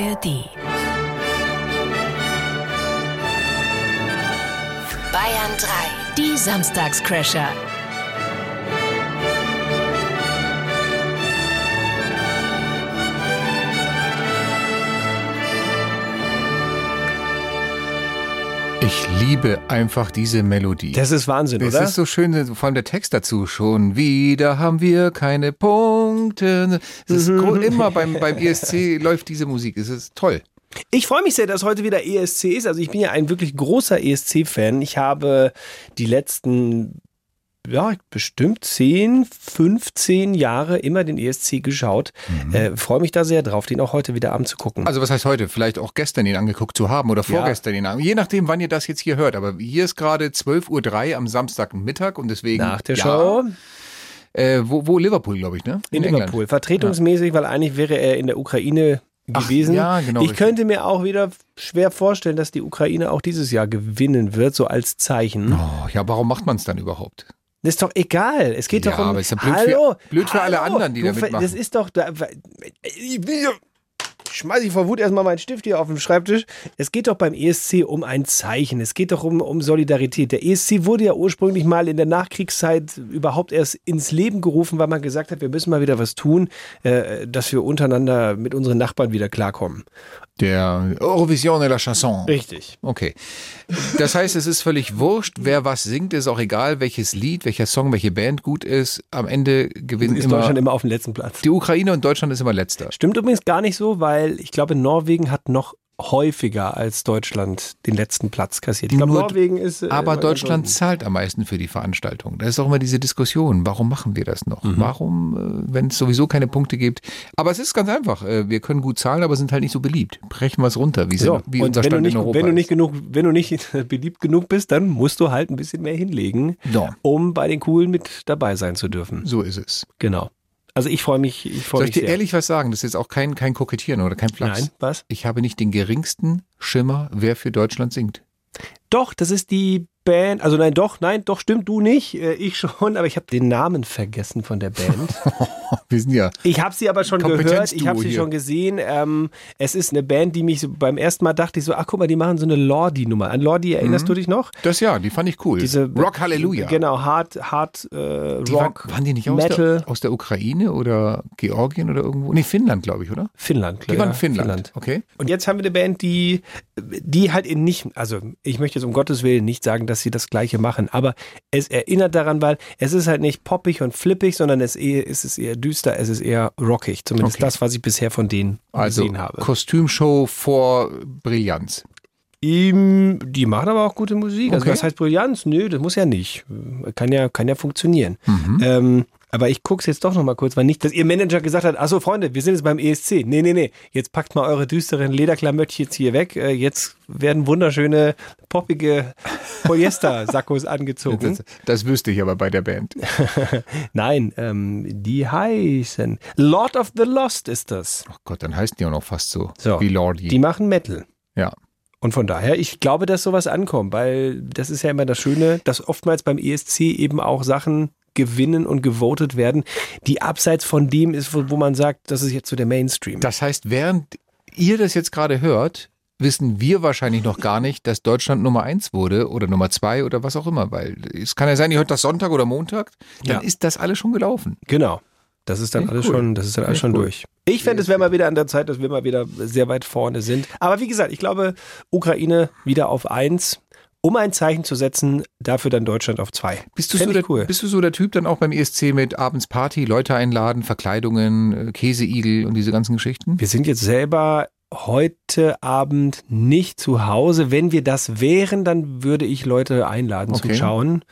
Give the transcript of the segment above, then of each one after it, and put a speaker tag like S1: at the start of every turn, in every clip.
S1: ARD. Bayern 3. Die Samstagscrasher.
S2: Ich liebe einfach diese Melodie.
S3: Das ist Wahnsinn,
S2: das
S3: oder?
S2: ist so schön, vor allem der Text dazu. Schon wieder haben wir keine Punkte. Es ist gro- immer beim, beim ESC läuft diese Musik. Es ist toll.
S3: Ich freue mich sehr, dass heute wieder ESC ist. Also ich bin ja ein wirklich großer ESC-Fan. Ich habe die letzten, ja, bestimmt 10, 15 Jahre immer den ESC geschaut. Äh, freue mich da sehr drauf, den auch heute wieder Abend zu gucken.
S2: Also was heißt heute? Vielleicht auch gestern ihn angeguckt zu haben oder
S3: Ja.
S2: vorgestern ihn an. Je nachdem, wann ihr das jetzt hier hört. Aber hier ist gerade 12.03 Uhr am Samstagmittag und deswegen.
S3: Nach der
S2: ja,
S3: Show
S2: Äh, wo, wo Liverpool, glaube ich, ne?
S3: in, Liverpool. Vertretungsmäßig, weil eigentlich wäre er in der Ukraine
S2: Ach,
S3: gewesen.
S2: ja, genau,
S3: Ich
S2: richtig.
S3: könnte mir auch wieder schwer vorstellen, dass die Ukraine auch dieses Jahr gewinnen wird, so als Zeichen.
S2: Oh, ja, warum macht man es dann überhaupt?
S3: Das ist doch egal. Es geht
S2: Ja,
S3: doch um.
S2: aber ist ja blöd für-
S3: hallo,
S2: blöd für alle
S3: hallo,
S2: anderen, die da mitmachen.
S3: Das ist doch. Da, schmeiß ich vor Wut erstmal meinen Stift hier auf den Schreibtisch. Es geht doch beim ESC um ein Zeichen. Es geht doch um, um Solidarität. Der ESC wurde ja ursprünglich mal in der Nachkriegszeit überhaupt erst ins Leben gerufen, weil man gesagt hat, wir müssen mal wieder was tun, äh, dass wir untereinander mit unseren Nachbarn wieder klarkommen.
S2: Der Eurovision de la Chanson.
S3: Richtig.
S2: Okay. Das heißt, es ist völlig wurscht, wer was singt, ist auch egal, welches Lied, welcher Song, welche Band gut ist. Am Ende gewinnen
S3: Ist
S2: immer,
S3: Deutschland immer auf dem letzten Platz.
S2: die Ukraine und Deutschland ist immer letzter.
S3: Stimmt übrigens gar nicht so, weil ich glaube, Norwegen hat noch häufiger als Deutschland den letzten Platz kassiert. Ich glaube, Norwegen ist. äh,
S2: Aber Deutschland zahlt am meisten für die Veranstaltung. Da ist auch immer diese Diskussion, warum machen wir das noch? Warum, äh, wenn es sowieso keine Punkte gibt? Aber es ist ganz einfach. äh, Wir können gut zahlen, aber sind halt nicht so beliebt. Brechen wir es runter, wie.
S3: So,
S2: wie unser Stand
S3: nicht,
S2: in Europa
S3: wenn du nicht
S2: ist.
S3: genug, wenn du nicht beliebt genug bist, dann musst du halt ein bisschen mehr hinlegen,
S2: Ja.
S3: um bei den Coolen mit dabei sein zu dürfen.
S2: So ist es.
S3: Genau. Also ich freue mich, ich freue
S2: Soll ich dir
S3: sehr.
S2: ehrlich was sagen? Das ist jetzt auch kein, kein Kokettieren oder kein Flachs.
S3: Nein, was?
S2: Ich habe nicht den geringsten Schimmer, wer für Deutschland singt.
S3: Doch, das ist die Band. Also nein, doch, nein, doch stimmt du nicht, äh, ich schon, aber ich habe den Namen vergessen von der Band.
S2: Wir sind ja.
S3: Ich habe sie aber schon gehört, ich habe sie
S2: hier.
S3: schon gesehen. Ähm, es ist eine Band, die mich so, beim ersten Mal dachte ich so, ach guck mal, die machen so eine Lordi-Nummer. An Lordi erinnerst du dich noch?
S2: Das ja, die fand ich cool.
S3: Diese
S2: Rock Hallelujah.
S3: Genau, Hard, Hard äh,
S2: Die
S3: Rock,
S2: waren, waren die nicht aus
S3: Metal,
S2: der, aus der Ukraine oder Georgien oder irgendwo? Nee, Finnland, glaube ich, oder?
S3: Finnland.
S2: Die
S3: ja,
S2: waren Finnland. Okay.
S3: Und jetzt haben wir eine Band, die, die halt in nicht, also ich möchte jetzt um Gottes Willen nicht sagen, dass sie das Gleiche machen, aber es erinnert daran, weil es ist halt nicht poppig und flippig, sondern es, eher, es ist eher düster, es ist eher rockig. Zumindest
S2: Okay.
S3: das, was ich bisher von denen
S2: Also
S3: gesehen habe.
S2: Kostümshow vor Brillanz.
S3: Ihm, die machen aber auch gute Musik. Also
S2: Okay.
S3: was heißt Brillanz? Nö, das muss ja nicht. Kann ja, kann ja funktionieren.
S2: Mhm.
S3: Ähm, aber ich guck's jetzt doch noch mal kurz, weil nicht, dass ihr Manager gesagt hat, achso Freunde, wir sind jetzt beim ESC. Nee, nee, nee, jetzt packt mal eure düsteren Lederklamöttchen jetzt hier weg. Äh, Jetzt werden wunderschöne, poppige Polyester-Sakkos angezogen.
S2: Das, das wüsste ich aber bei der Band.
S3: Nein, ähm, die heißen Lord of the Lost ist das.
S2: Oh Gott, dann heißen die auch noch fast so,
S3: So,
S2: wie Lordi.
S3: Die machen Metal.
S2: ja.
S3: Und von daher, ich glaube, dass sowas ankommt, weil das ist ja immer das Schöne, dass oftmals beim ESC eben auch Sachen gewinnen und gewotet werden, die abseits von dem ist, wo, man sagt, das ist jetzt so der Mainstream.
S2: Das heißt, während ihr das jetzt gerade hört, wissen wir wahrscheinlich noch gar nicht, dass Deutschland Nummer eins wurde oder Nummer zwei oder was auch immer, weil es kann ja sein, ihr hört das Sonntag oder Montag, dann
S3: Ja.
S2: ist das alles schon gelaufen.
S3: Genau. Das ist dann
S2: ich
S3: alles
S2: cool.
S3: schon, das ist dann alles
S2: Finde
S3: schon
S2: cool.
S3: durch. Ich fände, es wäre mal wieder an der Zeit, dass wir mal wieder sehr weit vorne sind. Aber wie gesagt, ich glaube, Ukraine wieder auf eins, um ein Zeichen zu setzen, dafür dann Deutschland auf zwei.
S2: Bist du,
S3: Fänd
S2: so der,
S3: cool.
S2: bist du so der Typ dann auch beim ESC mit abends Party, Leute einladen, Verkleidungen, äh, Käseigel und diese ganzen Geschichten?
S3: Wir sind jetzt selber heute Abend nicht zu Hause. Wenn wir das wären, dann würde ich Leute einladen zum
S2: Okay.
S3: Schauen.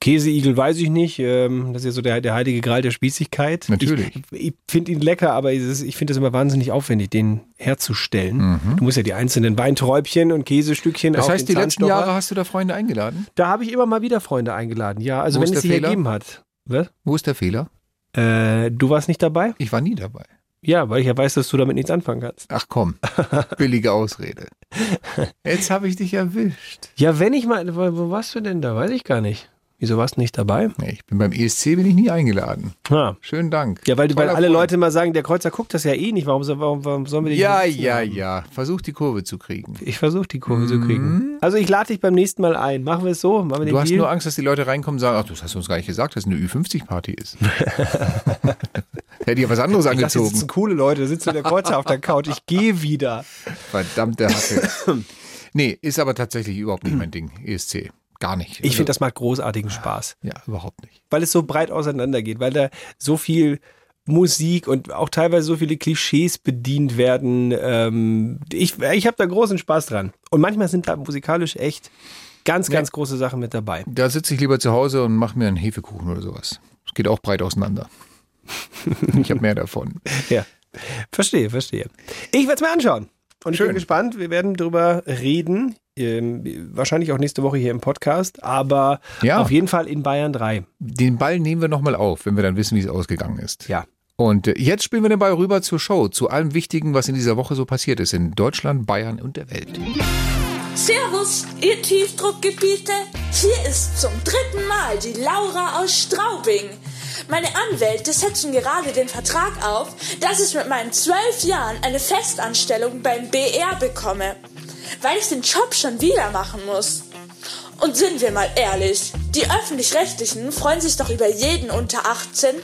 S3: Käseigel weiß ich nicht. Ähm, das ist ja so der, der heilige Gral der Spießigkeit.
S2: Natürlich.
S3: Ich, ich finde ihn lecker, aber ich finde es immer wahnsinnig aufwendig, den herzustellen.
S2: Mhm.
S3: Du musst ja die einzelnen Weinträubchen und Käsestückchen
S2: Das heißt, die letzten Jahre hast du da Freunde eingeladen?
S3: Da habe ich immer mal wieder Freunde eingeladen. Ja, also
S2: Wo
S3: wenn es sie
S2: Fehler?
S3: ergeben hat. Was?
S2: Wo ist der Fehler?
S3: Äh, du warst nicht dabei?
S2: Ich war nie dabei.
S3: Ja, weil ich ja weiß, dass du damit nichts anfangen kannst.
S2: Ach komm, billige Ausrede. Jetzt habe ich dich erwischt.
S3: Ja, wenn ich mal, wo warst du denn da? Weiß ich gar nicht. Wieso warst du nicht dabei?
S2: Nee, ich bin beim ESC bin ich nie eingeladen.
S3: Ja.
S2: Schönen Dank.
S3: Ja, weil, weil alle. Leute immer sagen, der Kreuzer guckt das ja eh nicht. Warum, warum, warum sollen wir den
S2: Ja, ja,
S3: haben?
S2: ja. Versuch die Kurve zu kriegen.
S3: Ich versuche die Kurve zu kriegen. Also ich lade dich beim nächsten Mal ein. Machen wir es so? Machen wir den
S2: Du hast
S3: Deal?
S2: nur Angst, dass die Leute reinkommen und sagen, ach, das hast du uns gar nicht gesagt, dass es eine Ü50-Party ist. Hätte ich was anderes
S3: ich dachte, das
S2: angezogen.
S3: sitzen coole Leute. Da sitzt nur der Kreuzer auf der Couch. Ich gehe wieder.
S2: Verdammte Hacke. nee, ist aber tatsächlich überhaupt nicht mein Ding, ESC. Gar nicht.
S3: Ich
S2: Also,
S3: finde, das macht großartigen Spaß.
S2: Ja, überhaupt nicht.
S3: Weil es so breit auseinander geht. Weil da so viel Musik und auch teilweise so viele Klischees bedient werden. Ähm, ich ich habe da großen Spaß dran. Und manchmal sind da musikalisch echt ganz, ganz große Sachen mit dabei.
S2: Da sitze ich lieber zu Hause und mache mir einen Hefekuchen oder sowas. Es geht auch breit auseinander. ich habe mehr davon.
S3: Ja, verstehe, verstehe. Ich werde es mir anschauen. Und ich
S2: Schön.
S3: bin gespannt. Wir werden drüber reden. Ähm, wahrscheinlich auch nächste Woche hier im Podcast. Aber
S2: Ja.
S3: auf jeden Fall in Bayern 3.
S2: Den Ball nehmen wir nochmal auf, wenn wir dann wissen, wie es ausgegangen ist.
S3: Ja.
S2: Und äh, jetzt spielen wir den Ball rüber zur Show, zu allem Wichtigen, was in dieser Woche so passiert ist in Deutschland, Bayern und der Welt.
S4: Servus, ihr Tiefdruckgebiete. Hier ist zum dritten Mal die Laura aus Straubing. Meine Anwälte setzen gerade den Vertrag auf, dass ich mit meinen zwölf Jahren eine Festanstellung beim BR bekomme, weil ich den Job schon wieder machen muss. Und sind wir mal ehrlich, die öffentlich-rechtlichen freuen sich doch über jeden unter 18,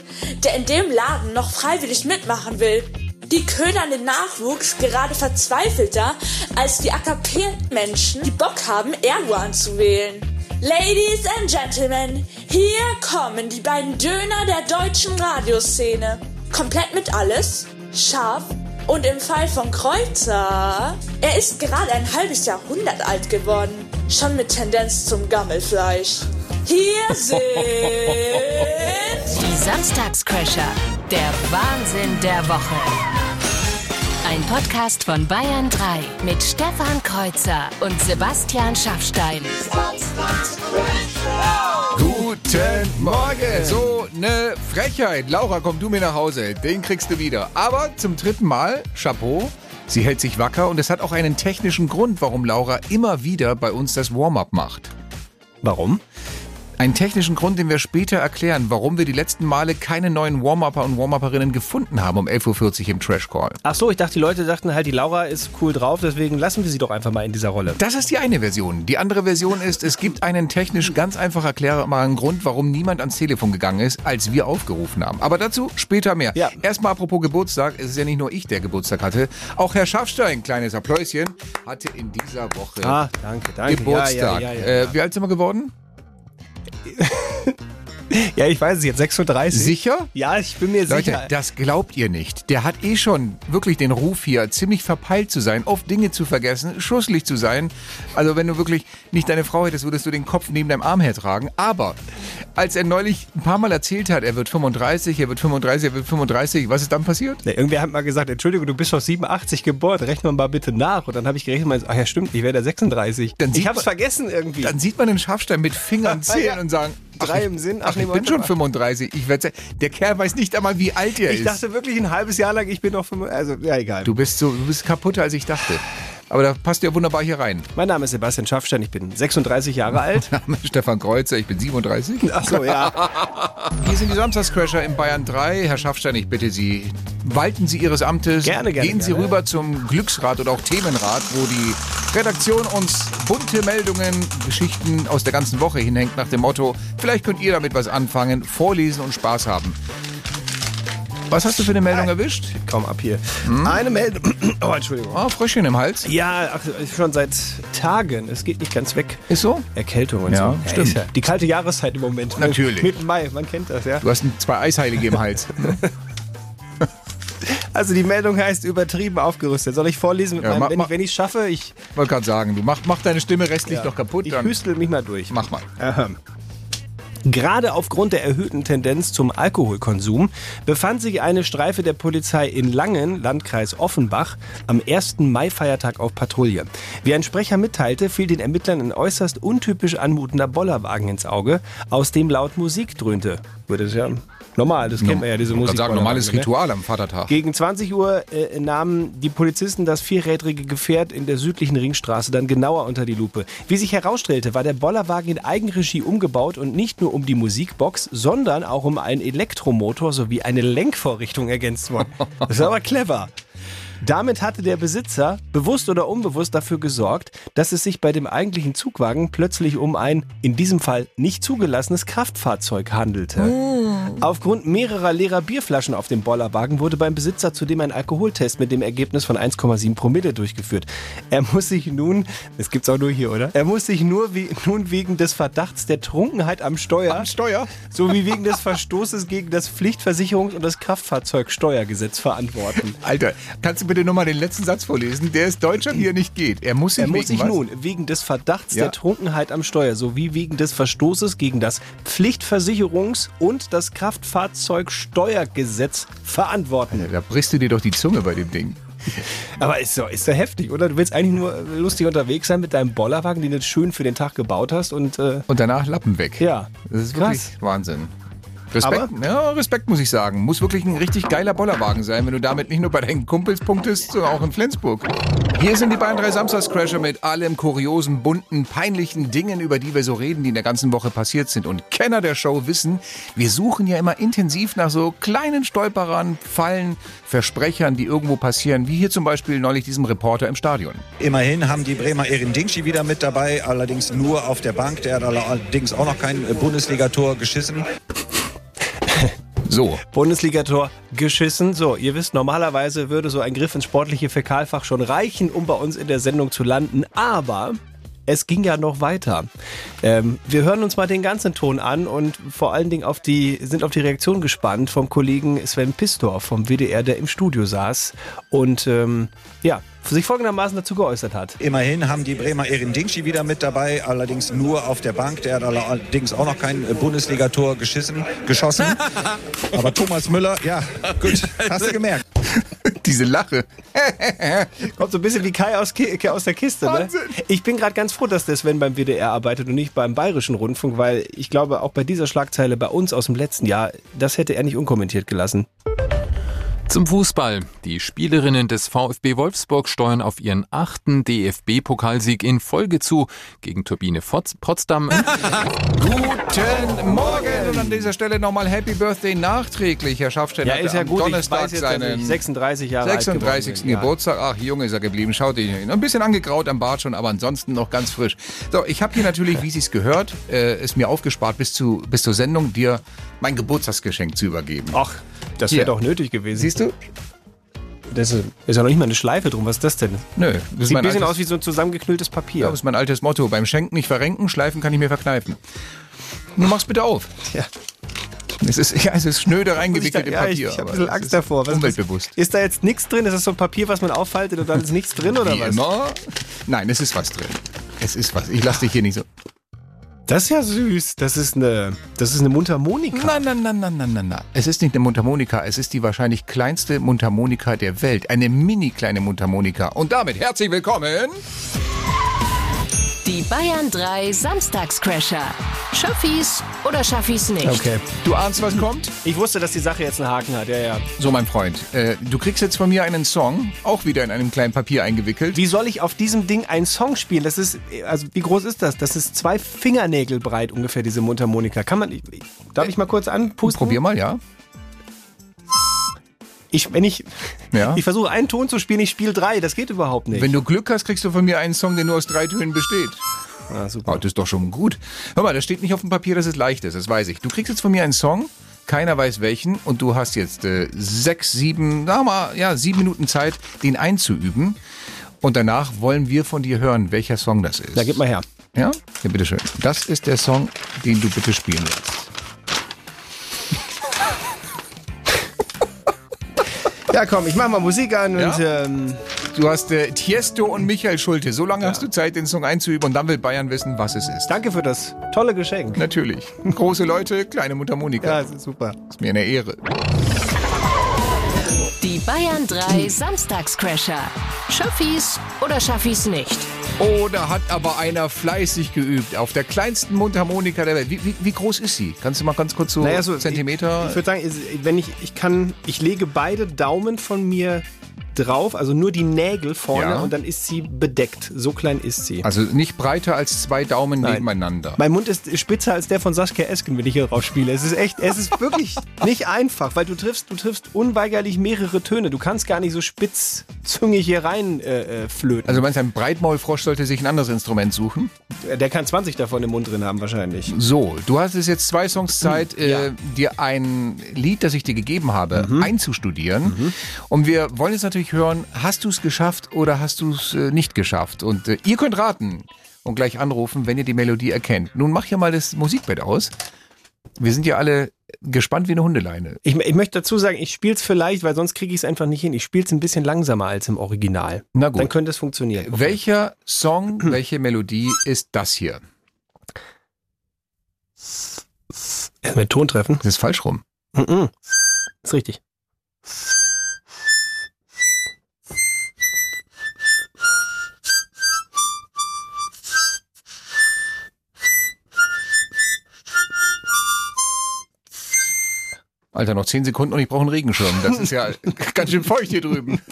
S4: der in dem Laden noch freiwillig mitmachen will. Die ködern den Nachwuchs gerade verzweifelter als die AKP-Menschen, die Bock haben, Erdogan zu wählen. Ladies and Gentlemen, hier kommen die beiden Döner der deutschen Radioszene. Komplett mit alles, scharf und im Fall von Kreuzer, er ist gerade ein halbes Jahrhundert alt geworden, schon mit Tendenz zum Gammelfleisch. Hier sind
S1: Die Samstagscrasher. Der Wahnsinn der Woche. Ein Podcast von Bayern 3 mit Stefan Kreuzer und Sebastian Schaffstein.
S2: Guten Morgen! So eine Frechheit. Laura, komm du mir nach Hause. Den kriegst du wieder. Aber zum dritten Mal, Chapeau. Sie hält sich wacker und es hat auch einen technischen Grund, warum Laura immer wieder bei uns das Warm-up macht.
S3: Warum?
S2: Einen technischen Grund, den wir später erklären, warum wir die letzten Male keine neuen Warm-Upper und Warm-Upperinnen gefunden haben um 11.40 Uhr im Trash Call.
S3: Ach so, ich dachte, die Leute dachten halt, die Laura ist cool drauf, deswegen lassen wir sie doch einfach mal in dieser Rolle.
S2: Das ist die eine Version. Die andere Version ist, es gibt einen technisch ganz einfach erklärbaren Grund, warum niemand ans Telefon gegangen ist, als wir aufgerufen haben. Aber dazu später mehr.
S3: Ja.
S2: Erstmal apropos Geburtstag, es ist ja nicht nur ich, der Geburtstag hatte. Auch Herr Schaffstein, kleines Appläuschen, hatte in dieser Woche
S3: Ah, danke, danke.
S2: Geburtstag.
S3: Ja, ja, ja, ja.
S2: Äh, wie alt sind wir geworden? ハハハ。
S3: ja, ich weiß es jetzt, 36.
S2: Sicher?
S3: Ja, ich bin mir
S2: Leute,
S3: sicher.
S2: das glaubt ihr nicht. Der hat eh schon wirklich den Ruf hier, ziemlich verpeilt zu sein, oft Dinge zu vergessen, schusselig zu sein. Also wenn du wirklich nicht deine Frau hättest, würdest du den Kopf neben deinem Arm hertragen. Aber als er neulich ein paar Mal erzählt hat, er wird 35, er wird 35, er wird 35, was ist dann passiert?
S3: Nee, irgendwer hat mal gesagt, Entschuldigung, du bist doch 87 geboren, rechne mal bitte nach. Und dann habe ich gerechnet und meinte, ach ja, stimmt, ich werde 36.
S2: Dann
S3: ich habe es vergessen irgendwie.
S2: Dann sieht man den Schafstein mit Fingern zählen
S3: Ja.
S2: und sagen,
S3: Drei
S2: ich-
S3: im Sinn,
S2: Ach,
S3: ach nee,
S2: ich bin schon
S3: mal.
S2: 35. Ich werd, der Kerl weiß nicht einmal, wie alt er
S3: ich
S2: ist.
S3: dachte wirklich ein halbes Jahr lang, ich bin noch 5, also ja, egal.
S2: du bist so, du bist kaputter, als ich dachte. Aber da passt ja wunderbar hier rein.
S3: Mein Name ist Sebastian Schaffstein, ich bin 36 Jahre alt.
S2: Name ist Stefan Kreuzer, ich bin 37.
S3: Ach so, ja.
S2: Hier sind die Samstagscrasher in Bayern 3. Herr Schaffstein, ich bitte Sie, walten Sie Ihres Amtes.
S3: Gerne, gerne,
S2: Gehen Sie
S3: gerne.
S2: rüber zum Glücksrad oder auch Themenrad, wo die Redaktion uns bunte Meldungen, Geschichten aus der ganzen Woche hinhängt nach dem Motto, vielleicht könnt ihr damit was anfangen, vorlesen und Spaß haben. Was hast du für eine Meldung erwischt?
S3: Komm ab hier.
S2: Hm?
S3: Eine Meldung. Oh, Entschuldigung.
S2: Oh, Fröschchen im Hals.
S3: Ja, ach, schon seit Tagen. Es geht nicht ganz weg.
S2: Ist so?
S3: Erkältung und
S2: Ja,
S3: so.
S2: stimmt.
S3: ja die kalte Jahreszeit im Moment.
S2: Natürlich.
S3: Mitten Mai, man kennt das, ja.
S2: Du hast zwei Eisheilige im Hals.
S3: Also die Meldung heißt übertrieben aufgerüstet. Soll ich vorlesen? Mit
S2: Ja,
S3: meinem,
S2: mach-
S3: wenn, ich, wenn ich schaffe, ich,
S2: Wollte gerade sagen, du mach, mach deine Stimme restlich noch kaputt,
S3: ich hüstel mich mal durch.
S2: mach mal.
S3: Ahem. Gerade aufgrund der erhöhten Tendenz zum Alkoholkonsum befand sich eine Streife der Polizei in Langen, Landkreis Offenbach, am 1. Mai-Feiertag auf Patrouille. Wie ein Sprecher mitteilte, fiel den Ermittlern ein äußerst untypisch anmutender Bollerwagen ins Auge, aus dem laut Musik dröhnte. Würde es ja Normal, das kennt man ja, diese Musik.
S2: sagen, normales
S3: ne?
S2: Ritual am Vatertag.
S3: Gegen 20 Uhr äh, nahmen die Polizisten das vierrädrige Gefährt in der südlichen Ringstraße dann genauer unter die Lupe. Wie sich herausstellte, war der Bollerwagen in Eigenregie umgebaut und nicht nur um die Musikbox, sondern auch um einen Elektromotor sowie eine Lenkvorrichtung ergänzt worden. Das ist aber clever. Damit hatte der Besitzer bewusst oder unbewusst dafür gesorgt, dass es sich bei dem eigentlichen Zugwagen plötzlich um ein, in diesem Fall nicht zugelassenes Kraftfahrzeug handelte. Aufgrund mehrerer leerer Bierflaschen auf dem Bollerwagen wurde beim Besitzer zudem ein Alkoholtest mit dem Ergebnis von 1,7 Promille durchgeführt. Er muss sich nun, das gibt's auch nur hier, oder? Er muss sich nur we nun wegen des Verdachts der Trunkenheit am Steuer, am
S2: Steuer?
S3: sowie wegen des Verstoßes gegen das Pflichtversicherungs- und das Kraftfahrzeugsteuergesetz verantworten.
S2: Alter, kannst du bitte nochmal den letzten Satz vorlesen? Der ist deutscher, wie er nicht geht. Er muss sich
S3: Er muss sich
S2: was?
S3: nun wegen des Verdachts
S2: Ja.
S3: der Trunkenheit am Steuer sowie wegen des Verstoßes gegen das Pflichtversicherungs- und das Kraftfahrzeugsteuergesetz verantworten.
S2: Da brichst du dir doch die Zunge bei dem Ding.
S3: Aber ist doch, ist doch heftig, oder? Du willst eigentlich nur lustig unterwegs sein mit deinem Bollerwagen, den du schön für den Tag gebaut hast und äh,
S2: Und danach Lappen weg.
S3: ja.
S2: Das ist
S3: Krass.
S2: wirklich Wahnsinn. Respekt,
S3: Aber-
S2: ja, Respekt muss ich sagen. Muss wirklich ein richtig geiler Bollerwagen sein, wenn du damit nicht nur bei deinen Kumpels punktest, sondern auch in Flensburg. Hier sind die beiden drei Samstagscrasher mit allem kuriosen, bunten, peinlichen Dingen, über die wir so reden, die in der ganzen Woche passiert sind. Und Kenner der Show wissen, wir suchen ja immer intensiv nach so kleinen Stolperern, Fallen, Versprechern, die irgendwo passieren, wie hier zum Beispiel neulich diesem Reporter im Stadion.
S5: Immerhin haben die Bremer Erin Dingschi wieder mit dabei, allerdings nur auf der Bank. Der hat allerdings auch noch kein Bundesligator geschissen.
S2: So,
S3: Bundesligator geschissen. So, ihr wisst, normalerweise würde so ein Griff ins sportliche Fäkalfach schon reichen, um bei uns in der Sendung zu landen. Aber es ging ja noch weiter. Ähm, wir hören uns mal den ganzen Ton an und vor allen Dingen auf die, sind auf die Reaktion gespannt vom Kollegen Sven Pistor vom WDR, der im Studio saß und ähm, ja, sich folgendermaßen dazu geäußert hat.
S5: Immerhin haben die Bremer Erin Dingschi wieder mit dabei, allerdings nur auf der Bank. Der hat allerdings auch noch kein äh, Bundesligator geschissen, geschossen. Aber Thomas Müller, ja, gut, hast du gemerkt.
S2: Diese Lache.
S3: Kommt so ein bisschen wie Kai aus, Ki aus der Kiste. Ne?
S2: Wahnsinn.
S3: Ich bin gerade ganz froh, dass der Sven beim WDR arbeitet und nicht beim Bayerischen Rundfunk, weil ich glaube, auch bei dieser Schlagzeile bei uns aus dem letzten Jahr, das hätte er nicht unkommentiert gelassen.
S6: Zum Fußball. Die Spielerinnen des VfB Wolfsburg steuern auf ihren achten DFB-Pokalsieg in Folge zu gegen Turbine Fotz- Potsdam.
S2: Guten Morgen und an dieser Stelle nochmal Happy Birthday nachträglich. Herr Schaffstetter hatte am Donnerstag seinen
S3: 36 Jahre alt
S2: 36.
S3: geworden bin. Ja.
S2: Geburtstag. Ach, Junge ist er geblieben. Schaut ihn hin. Ein bisschen angegraut am Bart schon, aber ansonsten noch ganz frisch. So, ich habe hier natürlich, wie Sie es gehört, äh, es mir aufgespart, bis, zu, bis zur Sendung dir mein Geburtstagsgeschenk zu übergeben.
S3: Ach, das wäre doch nötig gewesen.
S2: Siehst du?
S3: Das ist, ist ja noch nicht mal eine Schleife drum. Was ist das denn?
S2: Nö. Das ist,
S3: Sieht ein bisschen
S2: altes,
S3: aus wie so ein zusammengeknülltes Papier.
S2: das ist mein altes Motto. Beim Schenken nicht verrenken, Schleifen kann ich mir verkneifen. Du machst bitte auf.
S3: Ja.
S2: Es ist, ja, es ist schnöde reingewickelt im
S3: ja,
S2: Papier.
S3: ich, ich habe ein bisschen Angst
S2: ist
S3: davor. Was,
S2: Umweltbewusst.
S3: Was, ist da jetzt nichts drin? Ist das so ein Papier, was man auffaltet und dann ist nichts drin oder
S2: Wie
S3: was?
S2: immer. Nein, es ist was drin. Es ist was. Ich lass dich hier nicht so.
S3: Das ist ja süß. Das ist eine, das ist eine Mundharmonika.
S2: Nein, nein, nein, nein, nein, nein, nein. Es ist nicht eine Mundharmonika. Es ist die wahrscheinlich kleinste Mundharmonika der Welt. Eine mini kleine Mundharmonika. Und damit herzlich willkommen.
S1: Die Bayern 3 Samstagscrasher. Schaffis oder Schaffis nicht?
S3: Okay.
S2: Du ahnst, was kommt?
S3: Ich wusste, dass die Sache jetzt einen Haken hat. Ja, ja.
S2: So, mein Freund. Äh, du kriegst jetzt von mir einen Song, auch wieder in einem kleinen Papier eingewickelt.
S3: Wie soll ich auf diesem Ding einen Song spielen? Das ist, also wie groß ist das? Das ist zwei Fingernägel breit ungefähr, diese Mundharmonika. Kann man, ich- darf ich mal kurz anpusten?
S2: Probier mal, ja.
S3: Ich, wenn ich,
S2: Ja.
S3: ich versuche einen Ton zu spielen, ich spiele drei. Das geht überhaupt nicht.
S2: Wenn du Glück hast, kriegst du von mir einen Song, der nur aus drei Tönen besteht.
S3: ah, super.
S2: Oh, das ist doch schon gut. Hör mal, das steht nicht auf dem Papier, dass es leicht ist, das weiß ich. Du kriegst jetzt von mir einen Song, keiner weiß welchen, und du hast jetzt äh, sechs, sieben, wir mal, ja, sieben Minuten Zeit, den einzuüben. Und danach wollen wir von dir hören, welcher Song das ist.
S3: Da gib mal her.
S2: Ja? Ja, bitteschön. Das ist der Song, den du bitte spielen willst.
S3: Ja, komm, ich mach mal Musik an
S2: Ja?
S3: und ähm,
S2: Du hast äh, Tiesto und Michael Schulte. So lange hast du Zeit, den Song einzuüben und dann will Bayern wissen, was es ist.
S3: danke für das tolle Geschenk.
S2: Natürlich. Große Leute, kleine Mundharmonika.
S3: Ja, das ist super.
S2: Ist mir eine Ehre.
S1: Die Bayern 3 Samstagscrasher. Schaffis oder Schaffis nicht?
S2: Oh, da hat aber einer fleißig geübt. Auf der kleinsten Mundharmonika der Welt. Wie, wie, wie groß ist sie? Kannst du mal ganz kurz so,
S3: Naja, so
S2: Zentimeter?
S3: Ich, ich würde sagen, wenn ich, ich kann, ich lege beide Daumen von mir drauf, also nur die Nägel vorne
S2: Ja.
S3: und dann ist sie bedeckt. So klein ist sie.
S2: also nicht breiter als zwei Daumen
S3: Nein.
S2: nebeneinander.
S3: Mein Mund ist spitzer als der von Saskia Esken, wenn ich hier rausspiele. Es ist echt, es ist wirklich nicht einfach, weil du triffst, du triffst unweigerlich mehrere Töne. Du kannst gar nicht so spitzzüngig hier rein äh, äh, flöten.
S2: Also meinst du, ein Breitmaulfrosch sollte sich ein anderes Instrument suchen?
S3: der kann 20 davon im Mund drin haben wahrscheinlich.
S2: So, du hast es jetzt zwei Songs Zeit,
S3: Hm, ja.
S2: äh, dir ein Lied, das ich dir gegeben habe,
S3: Mhm.
S2: einzustudieren. Und wir wollen jetzt natürlich hören, hast du es geschafft oder hast du es äh, nicht geschafft? Und äh, ihr könnt raten und gleich anrufen, wenn ihr die Melodie erkennt. Nun mach ja mal das Musikbett aus. Wir sind ja alle gespannt wie eine Hundeleine.
S3: Ich, ich möchte dazu sagen, ich spiele es vielleicht, weil sonst kriege ich es einfach nicht hin. Ich spiele es ein bisschen langsamer als im Original.
S2: Na gut.
S3: Dann könnte es funktionieren.
S2: Welcher Song, welche Melodie ist das hier?
S3: Erst mit Ton treffen.
S2: Das ist falsch rum.
S3: Mhm. Ist richtig.
S2: Alter, noch zehn Sekunden und ich brauche einen Regenschirm. Das ist ja ganz schön feucht hier drüben.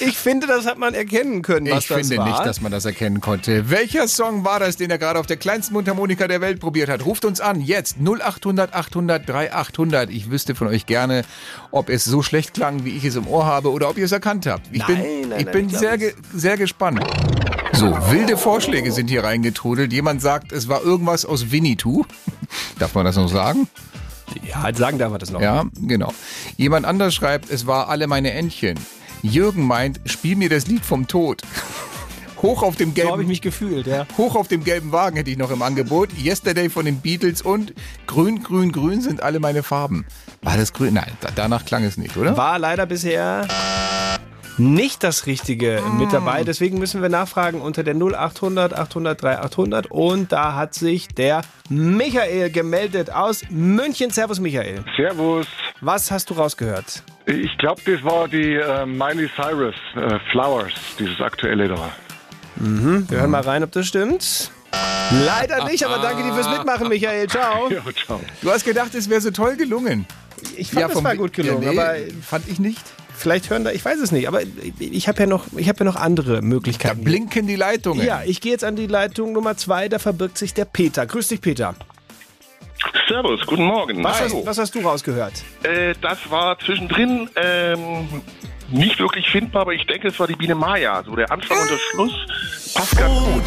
S3: Ich finde, das hat man erkennen können, was
S2: Ich finde
S3: war.
S2: nicht, dass man das erkennen konnte. Welcher Song war das, den er gerade auf der kleinsten Mundharmonika der Welt probiert hat? Ruft uns an, jetzt 0800 800 3800. Ich wüsste von euch gerne, ob es so schlecht klang, wie ich es im Ohr habe oder ob ihr es erkannt habt. Ich bin,
S3: Nein, nein,
S2: ich
S3: nein,
S2: bin
S3: ich
S2: sehr, ge sehr gespannt. So, wilde Vorschläge sind hier reingetrudelt. Jemand sagt, es war irgendwas aus Winnetou. Darf man das noch sagen?
S3: Ja, halt sagen darf man das noch.
S2: Ja, genau. Jemand anders schreibt, es war alle meine Entchen. Jürgen meint, spiel mir das Lied vom Tod. Hoch auf dem
S3: So habe ich
S2: gelben,
S3: mich gefühlt, ja.
S2: hoch auf dem gelben Wagen hätte ich noch im Angebot. Yesterday von den Beatles und Grün, Grün, Grün sind alle meine Farben. War das grün? Nein, da, danach klang es nicht, oder?
S3: War leider bisher nicht das Richtige mit
S2: Mm.
S3: dabei. Deswegen müssen wir nachfragen unter der 0800 800 3800. Und da hat sich der Michael gemeldet aus München. Servus, Michael.
S7: Servus.
S3: Was hast du rausgehört?
S7: Ich glaube, das war die äh, Miley Cyrus äh, Flowers, dieses aktuelle da.
S3: Wir hören mal rein, ob das stimmt. Leider nicht, aber danke dir fürs Mitmachen, Michael. Ciao.
S7: Ja, ciao.
S2: Du hast gedacht, es wäre so toll gelungen.
S3: Ich fand, das war gut gelungen,
S2: ja, nee,
S3: aber
S2: fand ich nicht.
S3: Vielleicht hören da, ich weiß es nicht, aber ich habe ja noch, ich habe ja noch andere
S2: Da
S3: Möglichkeiten.
S2: blinken die Leitungen.
S3: Ja, ich gehe jetzt an die Leitung Nummer zwei, da verbirgt sich der Peter. Grüß dich, Peter.
S8: Servus, guten Morgen.
S3: Was, hast, was hast du rausgehört?
S8: Äh, das war zwischendrin ähm, nicht wirklich findbar, aber ich denke, es war die Biene Maya. So der Anfang und der Schluss passt ganz gut.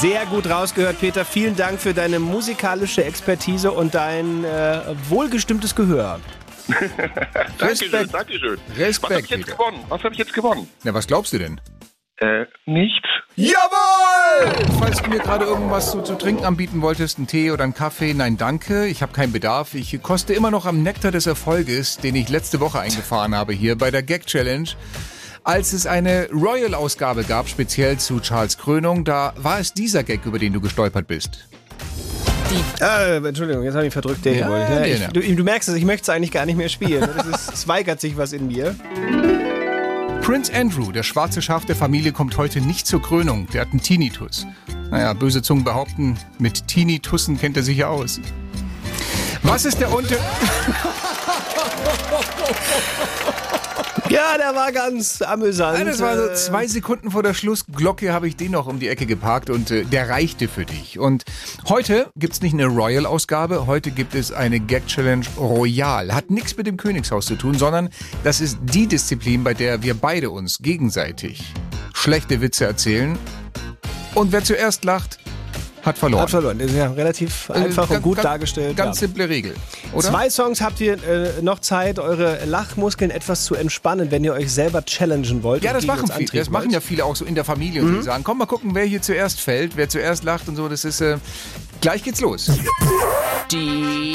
S3: Sehr gut rausgehört, Peter. Vielen Dank für deine musikalische Expertise und dein äh, wohlgestimmtes Gehör.
S8: Dankeschön,
S2: Respekt.
S8: Dankeschön.
S2: Respekt,
S8: Was habe ich jetzt
S2: Peter.
S8: gewonnen? Was habe ich jetzt gewonnen?
S2: Na, was glaubst du denn?
S8: Äh, nichts.
S2: Jawohl! Falls du mir gerade irgendwas so zu trinken anbieten wolltest, einen Tee oder einen Kaffee, nein, danke. Ich habe keinen Bedarf. Ich koste immer noch am Nektar des Erfolges, den ich letzte Woche eingefahren habe hier bei der Gag Challenge. Als es eine Royal-Ausgabe gab, speziell zu Charles Krönung, da war es dieser Gag, über den du gestolpert bist.
S3: Äh, Entschuldigung, jetzt habe ich verdrückt. Den
S2: Ja,
S3: wollte ich,
S2: nee,
S3: ich,
S2: nee.
S3: du, du merkst es, ich möchte es eigentlich gar nicht mehr spielen. Das ist, es weigert sich was in mir.
S2: Prince Andrew, der schwarze Schaf der Familie, kommt heute nicht zur Krönung. Der hat einen Tinnitus. Naja, böse Zungen behaupten, mit Tinnitussen kennt er sich ja aus. Was ist der Unter...
S3: Ja, der war ganz amüsant.
S2: Das war so
S3: Äh,
S2: zwei Sekunden vor der Schlussglocke habe ich den noch um die Ecke geparkt und äh, der reichte für dich. Und heute gibt's nicht eine Royal-Ausgabe, heute gibt es eine Gag-Challenge Royal. Hat nichts mit dem Königshaus zu tun, sondern das ist die Disziplin, bei der wir beide uns gegenseitig schlechte Witze erzählen. Und wer zuerst lacht, hat verloren.
S3: Hat verloren. Das ist ja relativ
S2: Äh,
S3: einfach
S2: ganz-
S3: und gut
S2: ganz-
S3: dargestellt.
S2: Ganz
S3: ja.
S2: simple Regel, oder?
S3: Zwei Songs habt ihr äh, noch Zeit, eure Lachmuskeln etwas zu entspannen, wenn ihr euch selber challengen wollt.
S2: Ja,
S3: und
S2: das machen viele. Das machen
S3: wollt.
S2: ja viele auch so in der Familie und die sagen, komm mal gucken, wer hier zuerst fällt, wer zuerst lacht und so. Das ist äh, gleich geht's los.
S1: Die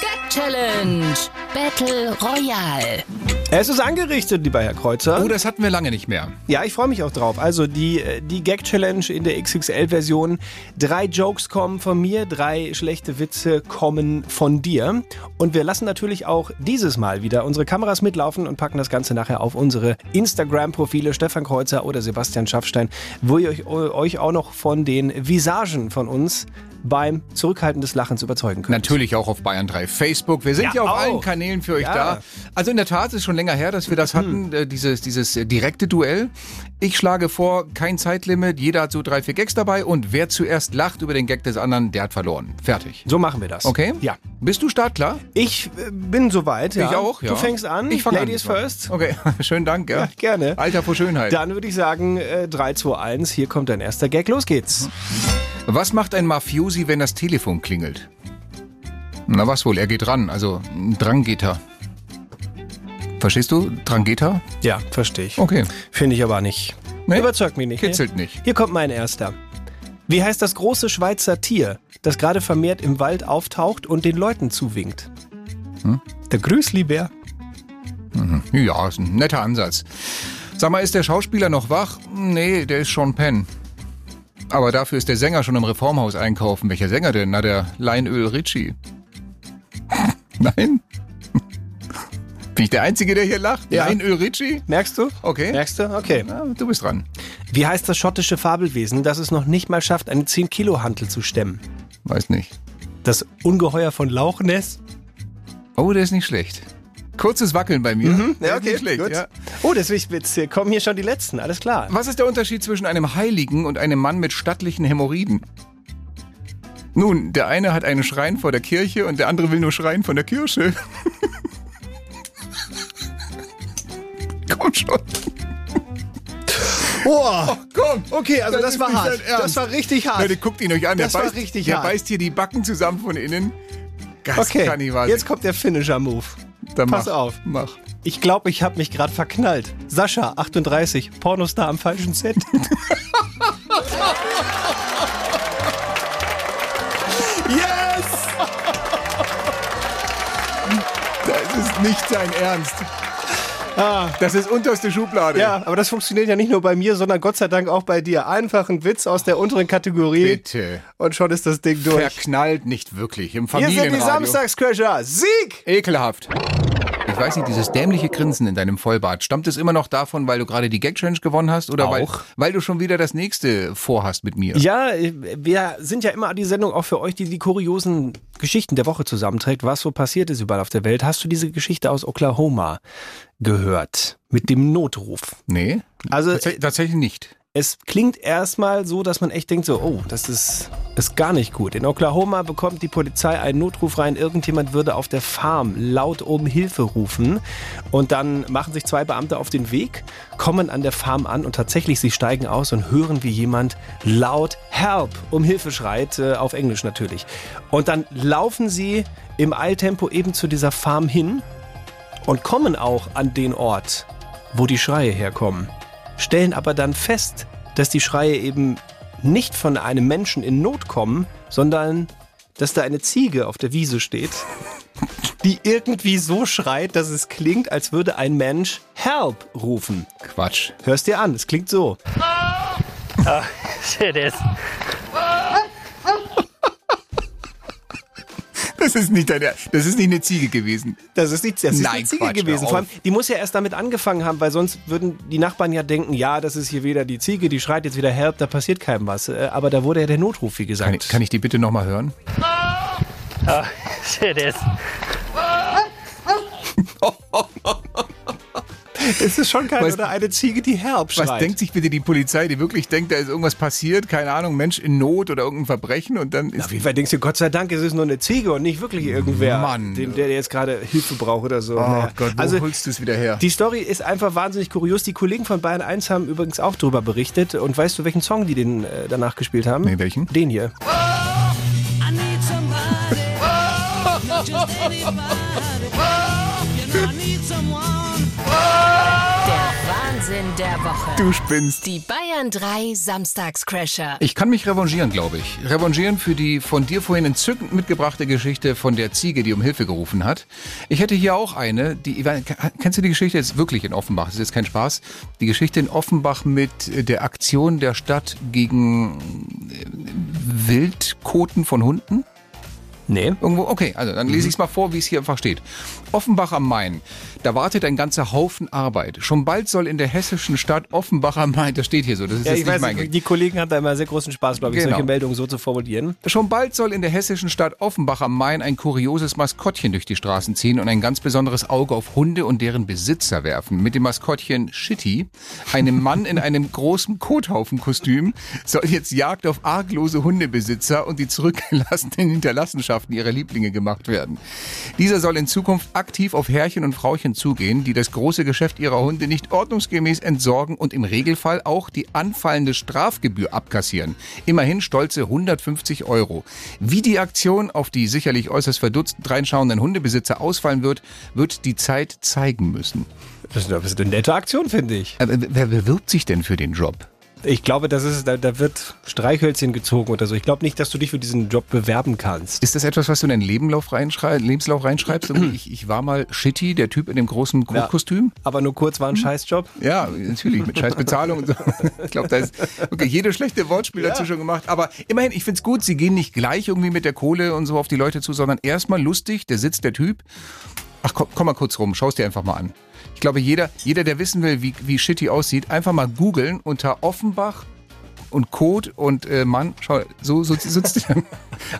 S1: Gag Challenge Battle Royale.
S3: Es ist angerichtet, lieber Herr Kreuzer.
S2: Oh, das hatten wir lange nicht mehr.
S3: Ja, ich freue mich auch drauf. Also die, äh, die Gag-Challenge in der XXL-Version. Drei Jokes kommen von mir, drei schlechte Witze kommen von dir. Und wir lassen natürlich auch dieses Mal wieder unsere Kameras mitlaufen und packen das Ganze nachher auf unsere Instagram-Profile Stefan Kreuzer oder Sebastian Schaffstein, wo ihr euch, euch auch noch von den Visagen von uns beim Zurückhalten des Lachens überzeugen könnt.
S2: Natürlich auch auf Bayern 3 Facebook. Wir sind ja,
S3: Ja,
S2: auf
S3: auch.
S2: allen Kanälen für euch
S3: Ja.
S2: da. Also in der Tat ist schon länger her, dass wir das hatten, äh, dieses, dieses äh, direkte Duell. Ich schlage vor, kein Zeitlimit, jeder hat so drei, vier Gags dabei und wer zuerst lacht über den Gag des anderen, der hat verloren. Fertig.
S3: So machen wir das.
S2: Okay?
S3: Ja.
S2: Bist du startklar?
S3: Ich äh, bin soweit. Ja.
S2: Ich auch, ja.
S3: Du fängst an.
S2: Ich fange an.
S3: Ladies first.
S2: Okay, schönen Dank. Ja.
S3: Ja, gerne.
S2: Alter vor Schönheit.
S3: Dann würde ich sagen, äh, 3, 2, 1, hier kommt dein erster Gag. Los geht's.
S2: Was macht ein Mafiosi, wenn das Telefon klingelt? Na was wohl, er geht ran, also dran geht er. Verstehst du? Dran geht er?
S3: Ja, verstehe ich.
S2: Okay.
S3: Finde ich aber nicht.
S2: Nee?
S3: Überzeugt mich nicht.
S2: Kitzelt
S3: nee.
S2: nicht.
S3: Hier kommt mein erster. Wie heißt das große Schweizer Tier, das gerade vermehrt im Wald auftaucht und den Leuten zuwinkt?
S2: Hm?
S3: Der Grüßlibär.
S2: Ja, ist ein netter Ansatz. Sag mal, ist der Schauspieler noch wach? Nee, der ist schon Penn. Aber dafür ist der Sänger schon im Reformhaus einkaufen. Welcher Sänger denn? Na, der Leinöl Ritchie. Nein? Bin ich der Einzige, der hier lacht?
S3: Ja.
S2: Leinöl Ritchie?
S3: Merkst du?
S2: Okay.
S3: Merkst du? Okay.
S2: Ja, du bist dran.
S3: Wie heißt das schottische Fabelwesen, das es noch nicht mal schafft, eine 10-Kilo-Hantel zu stemmen?
S2: Weiß nicht.
S3: Das Ungeheuer von Lauchness?
S2: Oh, der ist nicht schlecht. Kurzes Wackeln bei mir.
S3: Mhm.
S2: Der ist nicht schlecht, ja.
S3: Oh, deswegen jetzt kommen hier schon die letzten. Alles klar.
S2: Was ist der Unterschied zwischen einem Heiligen und einem Mann mit stattlichen Hämorrhoiden? Nun, der eine hat einen Schrein vor der Kirche und der andere will nur schreien von der Kirche. Komm schon.
S3: Boah.
S2: Komm.
S3: Okay, also das,
S2: ist
S3: war hart. Das war richtig hart.
S2: Leute, guckt ihn euch an.
S3: Das
S2: der
S3: war
S2: beißt,
S3: richtig
S2: der
S3: hart.
S2: beißt hier die Backen zusammen von innen. Das
S3: okay, jetzt kommt der Finisher-Move.
S2: Dann
S3: Pass
S2: mach,
S3: auf.
S2: Mach.
S3: Ich glaube, ich habe mich gerade verknallt. Sascha, 38, Pornostar am falschen Set.
S2: Yes! Das ist nicht dein Ernst. Das ist unterste Schublade.
S3: Ja, aber das funktioniert ja nicht nur bei mir, sondern Gott sei Dank auch bei dir. Einfach ein Witz aus der unteren Kategorie.
S2: Bitte.
S3: Und schon ist das Ding durch.
S2: Verknallt nicht wirklich. Im
S3: Hier sind die
S2: Familienradio.
S3: Samstagscrasher. Sieg!
S2: Ekelhaft. Ich weiß nicht, dieses dämliche Grinsen in deinem Vollbart, stammt es immer noch davon, weil du gerade die Gag-Challenge gewonnen hast oder weil, weil du schon wieder das nächste vorhast mit mir?
S3: Ja, wir sind ja immer die Sendung auch für euch, die die kuriosen Geschichten der Woche zusammenträgt, was so passiert ist überall auf der Welt. Hast du diese Geschichte aus Oklahoma gehört? Mit dem Notruf.
S2: Nee,
S3: Also
S2: Tats tatsächlich nicht.
S3: Es klingt erstmal so, dass man echt denkt so, oh, das ist, ist gar nicht gut. In Oklahoma bekommt die Polizei einen Notruf rein, irgendjemand würde auf der Farm laut um Hilfe rufen. Und dann machen sich zwei Beamte auf den Weg, kommen an der Farm an und tatsächlich, sie steigen aus und hören, wie jemand laut Help um Hilfe schreit, äh, auf Englisch natürlich. Und dann laufen sie im Eiltempo eben zu dieser Farm hin und kommen auch an den Ort, wo die Schreie herkommen stellen aber dann fest, dass die Schreie eben nicht von einem Menschen in Not kommen, sondern dass da eine Ziege auf der Wiese steht, die irgendwie so schreit, dass es klingt, als würde ein Mensch Help rufen.
S2: Quatsch.
S3: Hörst dir an, es klingt so.
S9: Shit is.
S2: Das ist nicht deine, das ist nicht eine Ziege gewesen.
S3: Das ist nicht das ist
S2: Nein,
S3: eine Ziege
S2: Quatsch,
S3: gewesen. Vor allem, die muss ja erst damit angefangen haben, weil sonst würden die Nachbarn ja denken, ja, das ist hier wieder die Ziege, die schreit jetzt wieder Help, da passiert keinem was. Äh, Aber da wurde ja der Notruf, wie gesagt.
S2: Kann ich, kann ich die bitte nochmal hören?
S9: Shit is.
S3: es ist schon kein
S2: Was-
S3: oder eine Ziege, die schreit.
S2: Was denkt sich bitte die Polizei, die wirklich denkt, da ist irgendwas passiert, keine Ahnung, Mensch in Not oder irgendein Verbrechen und dann ist
S3: Auf jeden Fall denkst du, Gott sei Dank, es ist nur eine Ziege und nicht wirklich irgendwer,
S2: Mann.
S3: den, der jetzt gerade Hilfe braucht oder so.
S2: Oh
S3: Naja.
S2: Gott, wo
S3: also
S2: holst du es wieder her?
S3: die Story ist einfach wahnsinnig kurios. Die Kollegen von Bayern 1 haben übrigens auch darüber berichtet. Und weißt du, welchen Song die den äh, danach gespielt haben?
S2: Nee, welchen?
S3: Den hier.
S10: I need somebody, not just anybody. You know I need someone.
S1: Wahnsinn der Woche.
S2: Du spinnst.
S1: Die Bayern 3 Samstagscrasher.
S2: Ich kann mich revanchieren, glaube ich. Revanchieren für die von dir vorhin entzückend mitgebrachte Geschichte von der Ziege, die um Hilfe gerufen hat. Ich hätte hier auch eine, die, kennst du die Geschichte jetzt wirklich in Offenbach? Das ist jetzt kein Spaß. Die Geschichte in Offenbach mit der Aktion der Stadt gegen äh, Wildkoten von Hunden?
S3: Nee.
S2: Irgendwo, okay, also dann lese ich es mal vor, wie es hier einfach steht. Offenbach am Main. Da wartet ein ganzer Haufen Arbeit. Schon bald soll in der hessischen Stadt Offenbach am Main, das steht hier so, das ist
S3: Ja,
S2: jetzt
S3: ich
S2: nicht
S3: weiß,
S2: mein Ge-
S3: die Kollegen haben da immer sehr großen Spaß, glaube ich,
S2: Genau.
S3: solche Meldungen so zu formulieren.
S2: Schon bald soll in der hessischen Stadt Offenbach am Main ein kurioses Maskottchen durch die Straßen ziehen und ein ganz besonderes Auge auf Hunde und deren Besitzer werfen. Mit dem Maskottchen Shitty, einem Mann in einem großen Kothaufenkostüm, soll jetzt Jagd auf arglose Hundebesitzer und die zurückgelassenen Hinterlassenschaften ihrer Lieblinge gemacht werden. Dieser soll in Zukunft aktiv auf Herrchen und Frauchen zugehen, die das große Geschäft ihrer Hunde nicht ordnungsgemäß entsorgen und im Regelfall auch die anfallende Strafgebühr abkassieren. Immerhin stolze 150 Euro. Wie die Aktion auf die sicherlich äußerst verdutzt reinschauenden Hundebesitzer ausfallen wird, wird die Zeit zeigen müssen.
S3: Das ist eine- das ist eine nette Aktion, finde ich.
S2: Aber wer bewirbt sich denn für den Job?
S3: Ich glaube, das ist, da, da wird Streichhölzchen gezogen oder so. Ich glaube nicht, dass du dich für diesen Job bewerben kannst.
S2: Ist das etwas, was du in deinen Lebenslauf reinschrei Lebenslauf reinschreibst? Ich, ich war mal Shitty, der Typ in dem großen Kotkostüm.
S3: Aber nur kurz war ein Scheißjob.
S2: Ja, natürlich, mit scheiß Bezahlung und so. Ich glaube, da ist wirklich jede schlechte Wortspiel dazu schon gemacht. Aber immerhin, ich find's gut, sie gehen nicht gleich irgendwie mit der Kohle und so auf die Leute zu, sondern erstmal lustig, der sitzt der Typ. Ach komm, komm mal kurz rum, schau's dir einfach mal an. Ich glaube, jeder, jeder der wissen will, wie, wie Shitty aussieht, einfach mal googeln unter Offenbach und Kot und äh, Mann, schau, so, so sitzt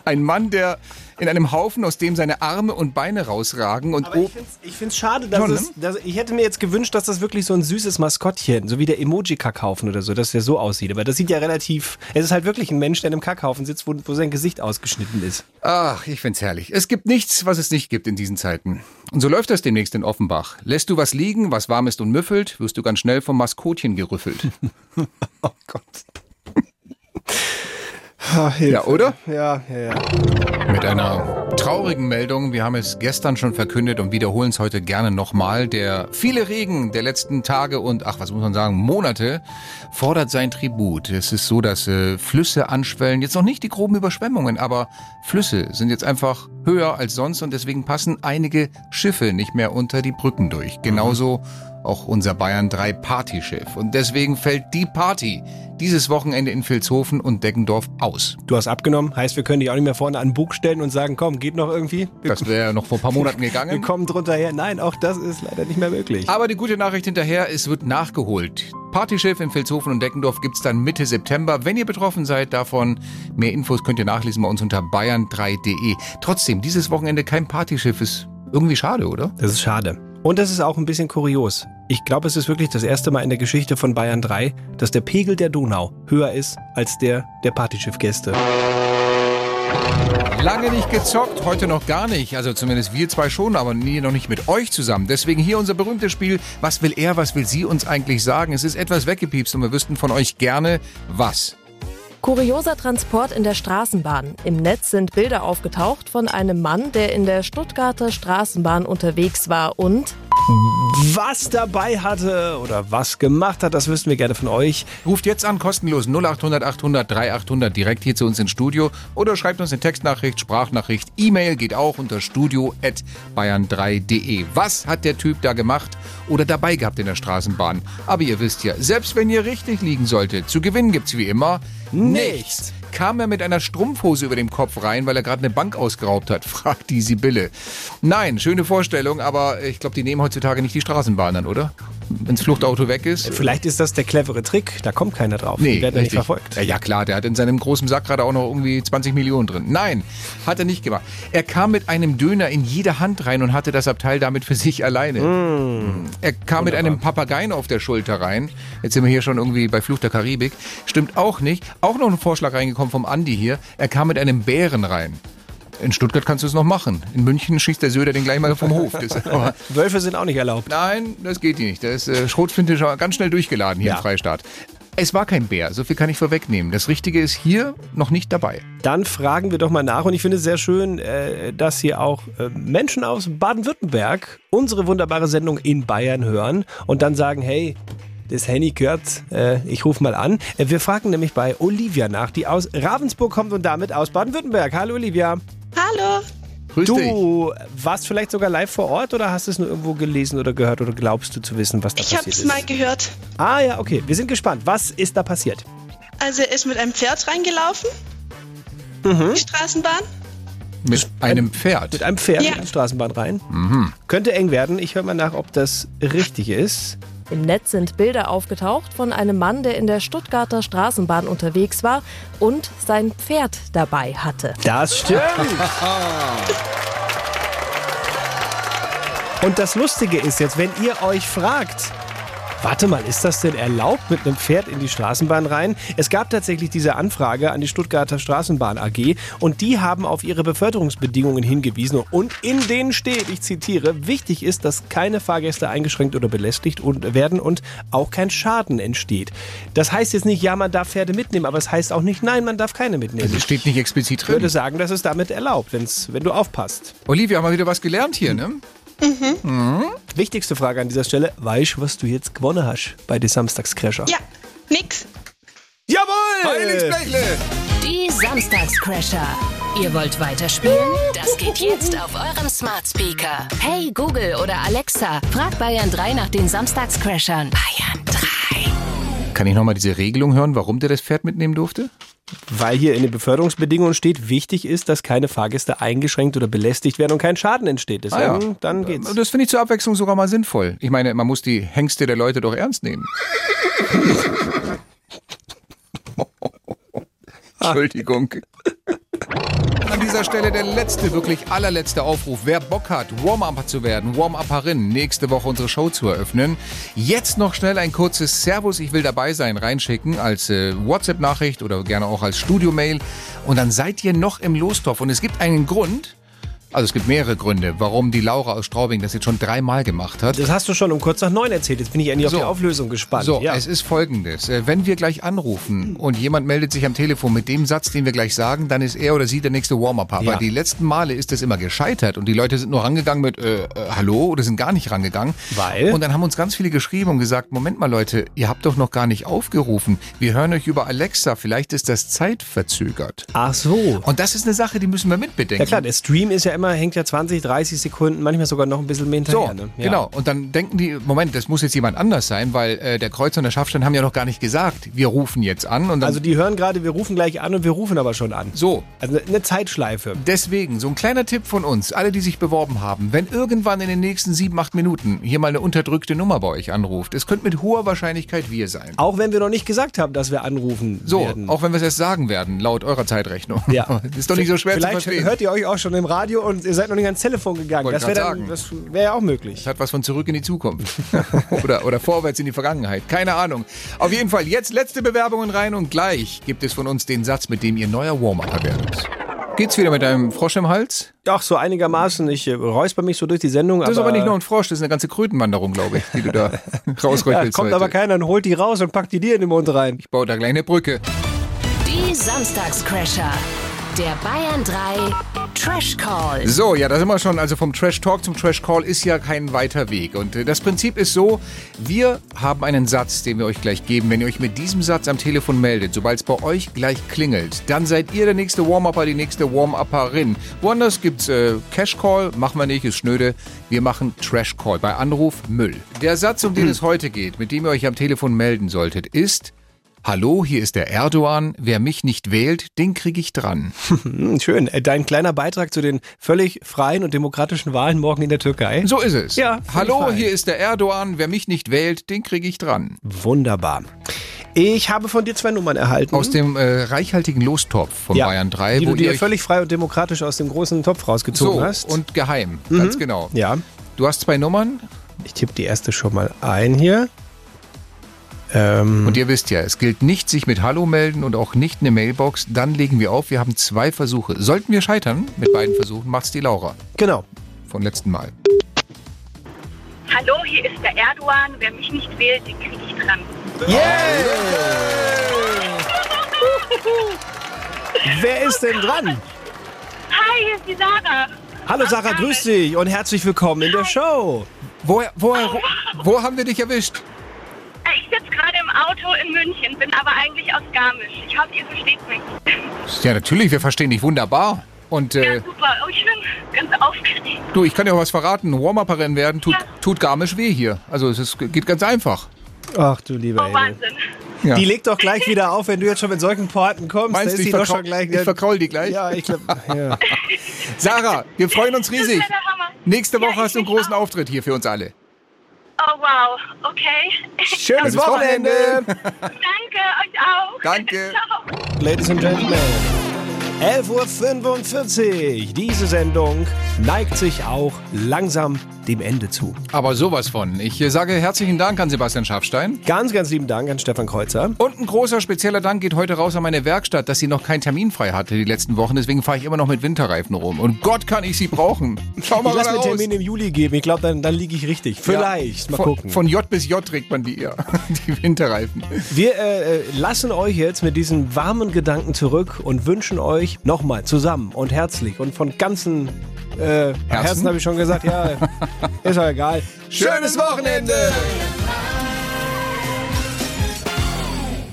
S2: ein Mann, der in einem Haufen, aus dem seine Arme und Beine rausragen und
S3: Aber ich finde es schade, dass
S2: ne?
S3: es. Dass, ich hätte mir jetzt gewünscht, dass das wirklich so ein süßes Maskottchen, so wie der Emoji-Kackhaufen oder so, dass der so aussieht. Aber das sieht ja relativ. Es ist halt wirklich ein Mensch, der in einem Kackhaufen sitzt, wo, wo sein Gesicht ausgeschnitten ist.
S2: Ach, ich find's herrlich. Es gibt nichts, was es nicht gibt in diesen Zeiten. Und so läuft das demnächst in Offenbach. Lässt du was liegen, was warm ist und müffelt, wirst du ganz schnell vom Maskotchen gerüffelt.
S3: Oh Gott. Ach.
S2: Ja, oder?
S3: Ja, ja, ja.
S2: Mit einer traurigen Meldung, wir haben es gestern schon verkündet und wiederholen es heute gerne nochmal. Der viele Regen der letzten Tage und, ach, was muss man sagen, Monate fordert sein Tribut. Es ist so, dass äh, Flüsse anschwellen. Jetzt noch nicht die groben Überschwemmungen, aber Flüsse sind jetzt einfach höher als sonst und deswegen passen einige Schiffe nicht mehr unter die Brücken durch. Genauso auch unser Bayern 3 Partyschiff. Und deswegen fällt die Party dieses Wochenende in Vilshofen und Deggendorf aus.
S3: Du hast abgenommen, heißt, wir können dich auch nicht mehr vorne an den Bug stellen und sagen, komm, geht noch irgendwie. Wir,
S2: Das wäre noch vor ein paar Monaten
S3: wir
S2: gegangen.
S3: kommen drunter her. Nein, auch das ist leider nicht mehr möglich.
S2: Aber die gute Nachricht hinterher, es wird nachgeholt. Partyschiff in Vilshofen und Deckendorf gibt's dann Mitte September. Wenn ihr betroffen seid davon, mehr Infos könnt ihr nachlesen bei uns unter bayern3.de. Trotzdem, dieses Wochenende kein Partyschiff ist irgendwie schade, oder?
S3: Das ist schade. Und das ist auch ein bisschen kurios. Ich glaube, es ist wirklich das erste Mal in der Geschichte von Bayern 3, dass der Pegel der Donau höher ist als der der Partyschiffgäste.
S2: Lange nicht gezockt, heute noch gar nicht. Also zumindest wir zwei schon, aber nie noch nicht mit euch zusammen. Deswegen hier unser berühmtes Spiel. Was will er, was will sie uns eigentlich sagen? Es ist etwas weggepiepst und wir wüssten von euch gerne was.
S9: Kurioser Transport in der Straßenbahn. Im Netz sind Bilder aufgetaucht von einem Mann, der in der Stuttgarter Straßenbahn unterwegs war und
S3: Was dabei hatte oder was gemacht hat, das wüssten wir gerne von euch.
S2: Ruft jetzt an, kostenlos 0800 800 3800 direkt hier zu uns ins Studio oder schreibt uns eine Textnachricht, Sprachnachricht, E-Mail geht auch unter studio@bayern3.de. Was hat der Typ da gemacht oder dabei gehabt in der Straßenbahn? Aber ihr wisst ja, selbst wenn ihr richtig liegen solltet, zu gewinnen gibt's wie immer nichts. Kam er mit einer Strumpfhose über dem Kopf rein, weil er gerade eine Bank ausgeraubt hat? fragt die Sibylle. Nein, schöne Vorstellung, aber ich glaube, die nehmen heutzutage nicht die Straßenbahn an, oder? Wenns Fluchtauto weg ist.
S3: Vielleicht ist das der clevere Trick, da kommt keiner drauf.
S2: Nee,
S3: Die werden nicht verfolgt.
S2: Ja, ja, klar, der hat in seinem großen Sack gerade auch noch irgendwie 20 Millionen drin. Nein, hat er nicht gemacht. Er kam mit einem Döner in jede Hand rein und hatte das Abteil damit für sich alleine.
S3: Mm.
S2: Er kam mit einem Papageien auf der Schulter rein. Jetzt sind wir hier schon irgendwie bei Fluch der Karibik. Stimmt auch nicht. Auch noch ein Vorschlag reingekommen vom Andi hier. Er kam mit einem Bären rein. In Stuttgart kannst du es noch machen. In München schießt der Söder den gleich mal vom Hof. Das
S3: Wölfe sind auch nicht erlaubt.
S2: Nein, das geht nicht. Da ist äh, Schrotflinte schon ganz schnell durchgeladen hier
S3: Ja.
S2: im Freistaat. Es war kein Bär, so viel kann ich vorwegnehmen. Das Richtige ist hier noch nicht dabei.
S3: Dann fragen wir doch mal nach und ich finde es sehr schön, äh, dass hier auch äh, Menschen aus Baden-Württemberg unsere wunderbare Sendung in Bayern hören und dann sagen, hey, Das Handy gehört. Äh, ich rufe mal an. Wir fragen nämlich bei Olivia nach, die aus Ravensburg kommt und damit aus Baden-Württemberg. Hallo Olivia.
S11: Hallo.
S2: Grüß dich.
S3: Du warst vielleicht sogar live vor Ort oder hast es nur irgendwo gelesen oder gehört oder glaubst du zu wissen, was da
S11: Ich habe
S3: passiert
S11: es
S3: ist?
S11: mal gehört.
S3: Ah ja, okay. Wir sind gespannt. Was ist da passiert?
S11: Also er ist mit einem Pferd reingelaufen.
S3: Mhm.
S11: Die Straßenbahn.
S2: Mit einem Pferd.
S3: Mit einem Pferd
S11: Ja.
S3: in die Straßenbahn rein.
S2: Mhm.
S3: Könnte eng werden. Ich höre mal nach, ob das richtig ist.
S9: Im Netz sind Bilder aufgetaucht von einem Mann, der in der Stuttgarter Straßenbahn unterwegs war und sein Pferd dabei hatte.
S3: Das stimmt. Und das Lustige ist jetzt, wenn ihr euch fragt, warte mal, ist das denn erlaubt mit einem Pferd in die Straßenbahn rein? Es gab tatsächlich diese Anfrage an die Stuttgarter Straßenbahn AG und die haben auf ihre Beförderungsbedingungen hingewiesen und in denen steht, ich zitiere, wichtig ist, dass keine Fahrgäste eingeschränkt oder belästigt werden und auch kein Schaden entsteht. Das heißt jetzt nicht, ja, man darf Pferde mitnehmen, aber es heißt auch nicht, nein, man darf keine mitnehmen.
S2: Es steht nicht explizit
S3: Ich
S2: drin.
S3: würde sagen, das ist damit erlaubt, wenn's, wenn du aufpasst.
S2: Olivia, haben wir wieder was gelernt hier, ne?
S3: Wichtigste Frage an dieser Stelle, weißt du, was du jetzt gewonnen hast bei den Samstagscrasher?
S11: Ja, nix.
S3: Jawohl!
S2: Heiligsblechle!
S1: Die Samstagscrasher. Ihr wollt weiterspielen? Das geht jetzt auf eurem Smart Speaker. Hey Google oder Alexa, frag Bayern 3 nach den Samstagscrashern. Bayern 3.
S2: Kann ich nochmal diese Regelung hören, warum der das Pferd mitnehmen durfte?
S3: Weil hier in den Beförderungsbedingungen steht, wichtig ist, dass keine Fahrgäste eingeschränkt oder belästigt werden und kein Schaden entsteht. Deswegen,
S2: Ah ja.
S3: dann geht's.
S2: Das finde ich zur Abwechslung sogar mal sinnvoll. Ich meine, man muss die Hengste der Leute doch ernst nehmen. Entschuldigung. An dieser Stelle der letzte, wirklich allerletzte Aufruf. Wer Bock hat, Warm-Upper zu werden, Warm-Upperin, nächste Woche unsere Show zu eröffnen, jetzt noch schnell ein kurzes Servus, ich will dabei sein, reinschicken als äh, WhatsApp-Nachricht oder gerne auch als Studio-Mail. Und dann seid ihr noch im Lostopf. Und es gibt einen Grund, also es gibt mehrere Gründe, warum die Laura aus Straubing das jetzt schon dreimal gemacht hat.
S3: Das hast du schon um kurz nach neun erzählt. Jetzt bin ich endlich
S2: So.
S3: auf die Auflösung gespannt.
S2: So,
S3: ja.
S2: es ist folgendes. Äh, Wenn wir gleich anrufen und jemand meldet sich am Telefon mit dem Satz, den wir gleich sagen, dann ist er oder sie der nächste Warm-Up. Aber
S3: Ja.
S2: die letzten Male ist das immer gescheitert und die Leute sind nur rangegangen mit äh, äh, Hallo oder sind gar nicht rangegangen.
S3: Weil?
S2: Und dann haben uns ganz viele geschrieben und gesagt, Moment mal Leute, ihr habt doch noch gar nicht aufgerufen. Wir hören euch über Alexa, vielleicht ist das zeitverzögert.
S3: Ach so.
S2: Und das ist eine Sache, die müssen wir mitbedenken.
S3: Ja klar, der Stream ist ja immer, hängt ja 20, 30 Sekunden, manchmal sogar noch ein bisschen mehr
S2: So,
S3: hinterher. ne? Ja.
S2: genau. Und dann denken die, Moment, das muss jetzt jemand anders sein, weil äh, der Kreuzer und der Schafstein haben ja noch gar nicht gesagt, wir rufen jetzt an. Und
S3: Also die hören gerade, wir rufen gleich an und wir rufen aber schon an.
S2: so,
S3: Also eine Zeitschleife.
S2: Deswegen, so ein kleiner Tipp von uns, alle, die sich beworben haben, wenn irgendwann in den nächsten sieben, acht Minuten hier mal eine unterdrückte Nummer bei euch anruft, es könnte mit hoher Wahrscheinlichkeit wir sein.
S3: Auch wenn wir noch nicht gesagt haben, dass wir anrufen
S2: So,
S3: werden.
S2: auch wenn wir es erst sagen werden, laut eurer Zeitrechnung.
S3: Ja.
S2: ist doch nicht so schwer zu
S3: Vielleicht
S2: verstehen.
S3: hört ihr euch auch schon im Radio und ihr seid noch nicht ans Telefon gegangen.
S2: Wollte
S3: Das wäre dann-
S2: sagen.
S3: das wäre ja auch möglich.
S2: Das hat was von zurück in die Zukunft. oder, oder vorwärts in die Vergangenheit. Keine Ahnung. Auf jeden Fall, jetzt letzte Bewerbungen rein und gleich gibt es von uns den Satz, mit dem ihr neuer Warm-Upper werdet. Geht's wieder mit einem Frosch im Hals?
S3: Ach, so einigermaßen. Ich äh, räusper mich so durch die Sendung.
S2: Das ist aber nicht nur ein Frosch, das ist eine ganze Krötenwanderung, glaube ich, die du da
S3: ja,
S2: rausröchelst
S3: kommt
S2: heute.
S3: aber keiner und holt die raus und packt die dir in den Mund rein.
S2: Ich baue da gleich eine Brücke.
S1: Die Samstagscrasher. Der Bayern 3 Trash Call.
S2: So, ja, da sind wir schon. Also vom Trash Talk zum Trash Call ist ja kein weiter Weg. Und äh, das Prinzip ist so, wir haben einen Satz, den wir euch gleich geben. Wenn ihr euch mit diesem Satz am Telefon meldet, sobald es bei euch gleich klingelt, dann seid ihr der nächste Warm-Upper, die nächste Warm-Upperin. Woanders gibt's äh, Cash Call, machen wir nicht, ist schnöde. Wir machen Trash Call. Bei Anruf Müll. Der Satz, um den es heute geht, mit dem ihr euch am Telefon melden solltet, ist... Hallo, hier ist der Erdogan. Wer mich nicht wählt, den kriege ich dran.
S3: Hm, Schön. Äh, Dein kleiner Beitrag zu den völlig freien und demokratischen Wahlen morgen in der Türkei.
S2: So ist es.
S3: Ja,
S2: Hallo,
S3: fein.
S2: hier ist der Erdogan. Wer mich nicht wählt, den kriege ich dran.
S3: Wunderbar. Ich habe von dir zwei Nummern erhalten.
S2: Aus dem äh, reichhaltigen Lostopf von
S3: ja,
S2: Bayern 3,
S3: die
S2: wo
S3: du dir völlig frei und demokratisch aus dem großen Topf rausgezogen
S2: so
S3: hast.
S2: und geheim, ganz genau.
S3: ja,
S2: Du hast zwei Nummern
S3: ich tippe die erste schon mal ein hier. Ähm,
S2: und ihr wisst ja, es gilt nicht sich mit Hallo melden und auch nicht eine Mailbox. Dann legen wir auf. Wir haben zwei Versuche. Sollten wir scheitern mit beiden Versuchen, macht's die Laura
S3: genau.
S2: von letzten Mal.
S12: Hallo, hier ist der Erdogan. Wer mich nicht wählt, den kriege ich dran.
S3: Wer ist denn dran?
S12: Hi, hier ist die Sarah.
S3: Hallo Sarah, grüß dich und herzlich willkommen in der Show.
S2: Woher, woher, wo haben wir dich erwischt?
S12: Äh, Ich sitze Auto in München, bin aber eigentlich aus Garmisch. Ich hoffe, ihr versteht mich.
S2: Ja, natürlich, wir verstehen dich wunderbar. Und äh,
S12: Super, oh, ich bin ganz aufgeregt.
S2: du, ich kann dir auch was verraten. Warm-Up-Rennen werden tut, tut Garmisch weh hier. Also es ist, geht ganz einfach.
S3: Ach du lieber
S12: Oh,
S3: Engel.
S12: Wahnsinn.
S2: Ja.
S3: Die legt doch gleich wieder auf, wenn du jetzt schon mit solchen Porten kommst.
S2: Meinst
S3: da
S2: du,
S3: ist
S2: ich verkraul-
S3: schon gleich.
S2: ich verkraul die gleich?
S3: Ja, ich glaube. Ja.
S2: Sarah, wir freuen uns riesig.
S12: Ja.
S2: Nächste
S12: Ja,
S2: Woche hast du einen großen
S12: auch.
S2: Auftritt hier für uns alle.
S12: Oh, wow. Okay.
S3: Schönes Wochenende.
S12: Danke, euch auch.
S2: Danke.
S12: Ciao.
S3: Ladies and Gentlemen. 11.45 Uhr. Diese Sendung neigt sich auch langsam dem Ende zu.
S2: Aber sowas von. Ich äh, sage herzlichen Dank an Sebastian Schafstein.
S3: Ganz, ganz lieben Dank an Stefan Kreuzer.
S2: Und ein großer spezieller Dank geht heute raus an meine Werkstatt, dass sie noch keinen Termin frei hatte die letzten Wochen. Deswegen fahre ich immer noch mit Winterreifen rum. Und Gott kann ich sie brauchen. Schau mal
S3: Ich
S2: gerade
S3: mir
S2: raus.
S3: Termin im Juli geben. Ich glaube, dann, dann liege ich richtig. Vielleicht.
S2: Ja,
S3: Mal
S2: von,
S3: gucken.
S2: Von J bis J trägt man die, ja, die Winterreifen.
S3: Wir äh, äh, lassen euch jetzt mit diesen warmen Gedanken zurück und wünschen euch nochmal zusammen und herzlich und von ganzen äh, Herzen, habe ich schon gesagt, ja, ist doch egal. Schönes Wochenende!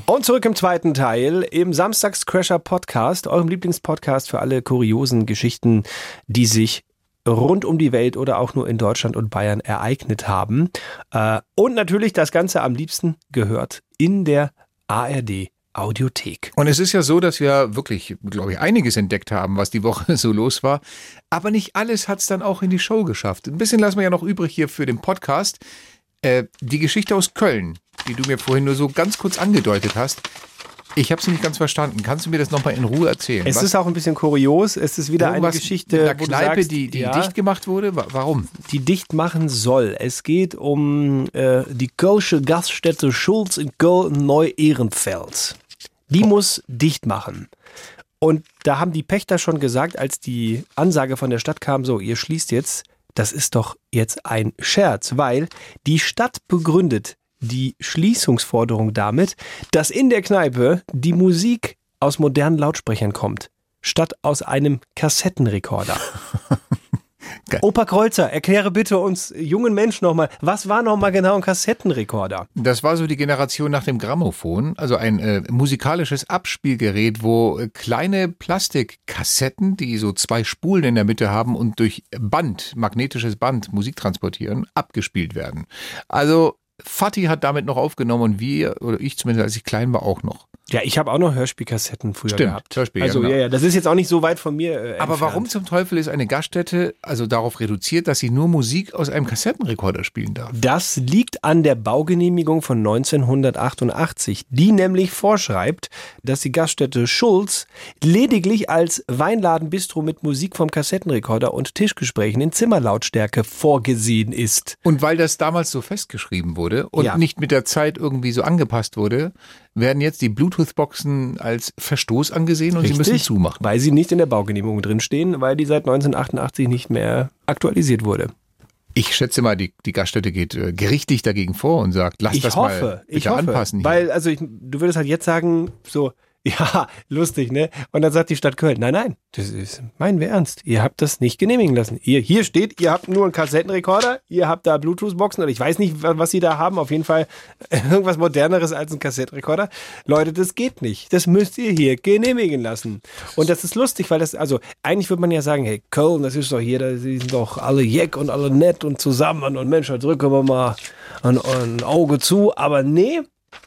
S3: Und zurück im zweiten Teil im Samstagscrasher Podcast, eurem Lieblingspodcast für alle kuriosen Geschichten, die sich rund um die Welt oder auch nur in Deutschland und Bayern ereignet haben. Äh, Und natürlich das Ganze am liebsten gehört in der ARD Audiothek.
S2: Und es ist ja so, dass wir wirklich, glaube ich, einiges entdeckt haben, was die Woche so los war. Aber nicht alles hat es dann auch in die Show geschafft. Ein bisschen lassen wir ja noch übrig hier für den Podcast. Äh, die Geschichte aus Köln, die du mir vorhin nur so ganz kurz angedeutet hast. Ich habe sie nicht ganz verstanden. Kannst du mir das nochmal in Ruhe erzählen?
S3: Es
S2: Was-
S3: ist auch ein bisschen kurios. Es ist wieder eine
S2: irgendwas
S3: Geschichte,
S2: mit einer
S3: wo du
S2: Kneipe,
S3: sagst,
S2: die, die
S3: ja,
S2: dicht gemacht wurde? Wa- Warum?
S3: die dicht machen soll. Es geht um äh, die Kölsche Gaststätte Schulz in Köln-Neu-Ehrenfeld. Die muss dicht machen. Und da haben die Pächter schon gesagt, als die Ansage von der Stadt kam, so, ihr schließt jetzt, das ist doch jetzt ein Scherz, weil die Stadt begründet die Schließungsforderung damit, dass in der Kneipe die Musik aus modernen Lautsprechern kommt, statt aus einem Kassettenrekorder. Opa Kreuzer, erkläre bitte uns jungen Menschen nochmal, was war nochmal genau ein Kassettenrekorder?
S2: Das war so die Generation nach dem Grammophon, also ein äh, musikalisches Abspielgerät, wo äh, kleine Plastikkassetten, die so zwei Spulen in der Mitte haben und durch Band, magnetisches Band Musik transportieren, abgespielt werden. Also Fatih hat damit noch aufgenommen und wir, oder ich zumindest, als ich klein war, auch noch.
S3: Ja, ich habe auch noch Hörspielkassetten früher
S2: Stimmt,
S3: gehabt.
S2: Hörspiel,
S3: also
S2: ja,
S3: ja,
S2: genau.
S3: ja, das ist jetzt auch nicht so weit von mir. Äh,
S2: Aber warum zum Teufel ist eine Gaststätte also darauf reduziert, dass sie nur Musik aus einem Kassettenrekorder spielen darf?
S3: Das liegt an der Baugenehmigung von 1988, die nämlich vorschreibt, dass die Gaststätte Schulz lediglich als Weinladen-Bistro mit Musik vom Kassettenrekorder und Tischgesprächen in Zimmerlautstärke vorgesehen ist.
S2: Und weil das damals so festgeschrieben wurde und
S3: Ja.
S2: nicht mit der Zeit irgendwie so angepasst wurde, werden jetzt die Bluetooth-Boxen als Verstoß angesehen und sie müssen zumachen.
S3: Weil sie nicht in der Baugenehmigung drinstehen, weil die seit 1988 nicht mehr aktualisiert wurde.
S2: Ich schätze mal, die, die Gaststätte geht äh, gerichtlich dagegen vor und sagt, lass
S3: ich
S2: das
S3: hoffe,
S2: mal bitte
S3: ich hoffe,
S2: anpassen. hier.
S3: Weil, also ich, du würdest halt jetzt sagen, so, ja, lustig, ne? Und dann sagt die Stadt Köln, nein, nein, das ist, meinen wir ernst. Ihr habt das nicht genehmigen lassen. Ihr, hier steht, ihr habt nur einen Kassettenrekorder, ihr habt da Bluetooth-Boxen oder ich weiß nicht, wa- was sie da haben. Auf jeden Fall irgendwas moderneres als ein Kassettenrekorder. Leute, das geht nicht. Das müsst ihr hier genehmigen lassen. Und das ist lustig, weil das, also eigentlich würde man ja sagen, hey, Köln, das ist doch hier, da sind doch alle jeck und alle nett und zusammen und Mensch, da drücken wir mal ein, ein Auge zu. Aber nee,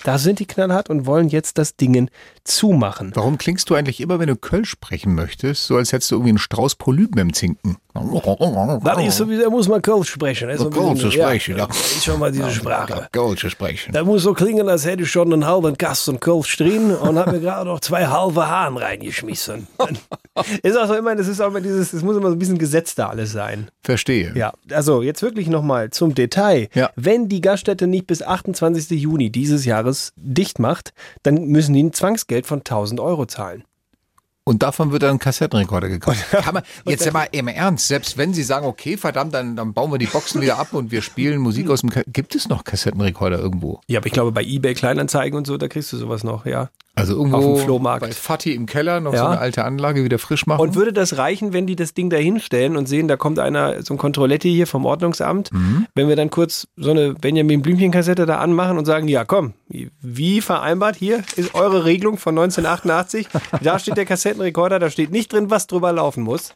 S3: da sind die knallhart und wollen jetzt das Dingen zumachen.
S2: Warum klingst du eigentlich immer, wenn du Kölsch sprechen möchtest, so als hättest du irgendwie einen Strauß Polypen im Zinken?
S3: Das ist sowieso, da muss man Kölsch sprechen. Das ist so ein
S2: Kölsch
S3: bisschen-
S2: sprechen, ja.
S3: Ist schon mal diese Sprache.
S2: Kölsch sprechen.
S3: Da muss so klingen, als hätte ich schon einen halben Kasten Kölsch drin und habe mir gerade noch zwei halbe Hahn reingeschmissen. ist auch so immer, das ist auch immer dieses, das muss immer so ein bisschen gesetzter alles sein.
S2: Verstehe.
S3: Ja, also jetzt wirklich nochmal zum Detail. Wenn die Gaststätte nicht bis 28. Juni dieses Jahres dicht macht, dann müssen die ein Zwangsgeld von 1000 Euro zahlen.
S2: Und davon wird dann ein Kassettenrekorder gekauft. Kann man, jetzt ja mal im Ernst, selbst wenn sie sagen, okay, verdammt, dann, dann bauen wir die Boxen wieder ab und wir spielen Musik aus dem Ka Gibt es noch Kassettenrekorder irgendwo?
S3: Ja, aber ich glaube, bei eBay Kleinanzeigen und so, da kriegst du sowas noch, ja.
S2: Also
S3: Auf
S2: irgendwo
S3: dem Flohmarkt.
S2: bei Fatih im Keller noch so
S3: Ja.
S2: eine alte Anlage wieder frisch machen.
S3: Und würde das reichen, wenn die das Ding da hinstellen und sehen, da kommt einer, so ein Kontrolletti hier vom Ordnungsamt,
S2: Mhm.
S3: wenn wir dann kurz so eine Benjamin Blümchen-Kassette da anmachen und sagen, ja komm, wie vereinbart, hier ist eure Regelung von 1988, da steht der Kassettenrekorder, da steht nicht drin, was drüber laufen muss.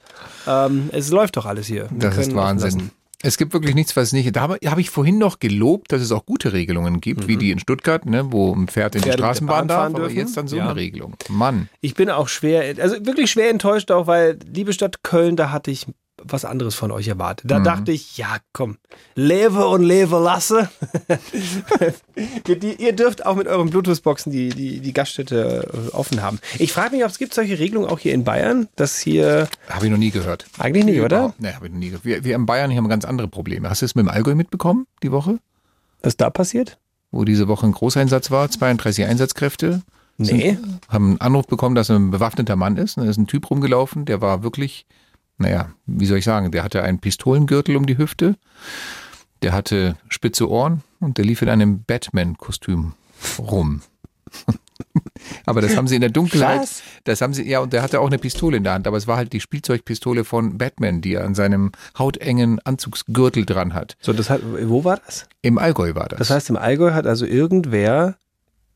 S3: Ähm, es läuft doch alles hier. Wir
S2: Das ist Wahnsinn. Es gibt wirklich nichts, was nicht. Da habe habe ich vorhin noch gelobt, dass es auch gute Regelungen gibt, wie die in Stuttgart, ne, wo ein Pferd in
S3: Mhm.
S2: die
S3: Pferde der
S2: Straßenbahn
S3: Bahn
S2: darf, aber
S3: dürfen.
S2: jetzt dann so
S3: Ja.
S2: eine Regelung. Mann.
S3: Ich bin auch schwer, also wirklich schwer enttäuscht auch, weil liebe Stadt Köln, da hatte ich was anderes von euch erwartet. Da
S2: Mhm.
S3: dachte ich, ja komm, lebe und lebe lasse. ihr, dürft auch mit euren Bluetooth-Boxen die, die, die Gaststätte äh, offen haben. Ich frage mich, ob es gibt solche Regelungen auch hier in Bayern, dass hier...
S2: Habe ich noch nie gehört.
S3: Eigentlich nicht, oder?
S2: Nee, habe ich noch nie gehört. Wir, wir in Bayern hier haben ganz andere Probleme. Hast du es mit dem Allgäu mitbekommen, die Woche?
S3: Was da passiert?
S2: Wo diese Woche ein Großeinsatz war, 32 Einsatzkräfte.
S3: Nee.
S2: Sind, haben einen Anruf bekommen, dass ein bewaffneter Mann ist. Da ist ein Typ rumgelaufen, der war wirklich, naja, wie soll ich sagen, der hatte einen Pistolengürtel um die Hüfte, der hatte spitze Ohren und der lief in einem Batman-Kostüm rum. aber das haben sie in der Dunkelheit,
S3: Was?
S2: das haben sie, ja, und der hatte auch eine Pistole in der Hand, aber es war halt die Spielzeugpistole von Batman, die er an seinem hautengen Anzugsgürtel dran hat.
S3: So, das hat, wo war das?
S2: Im Allgäu war das.
S3: Das heißt, im Allgäu hat also irgendwer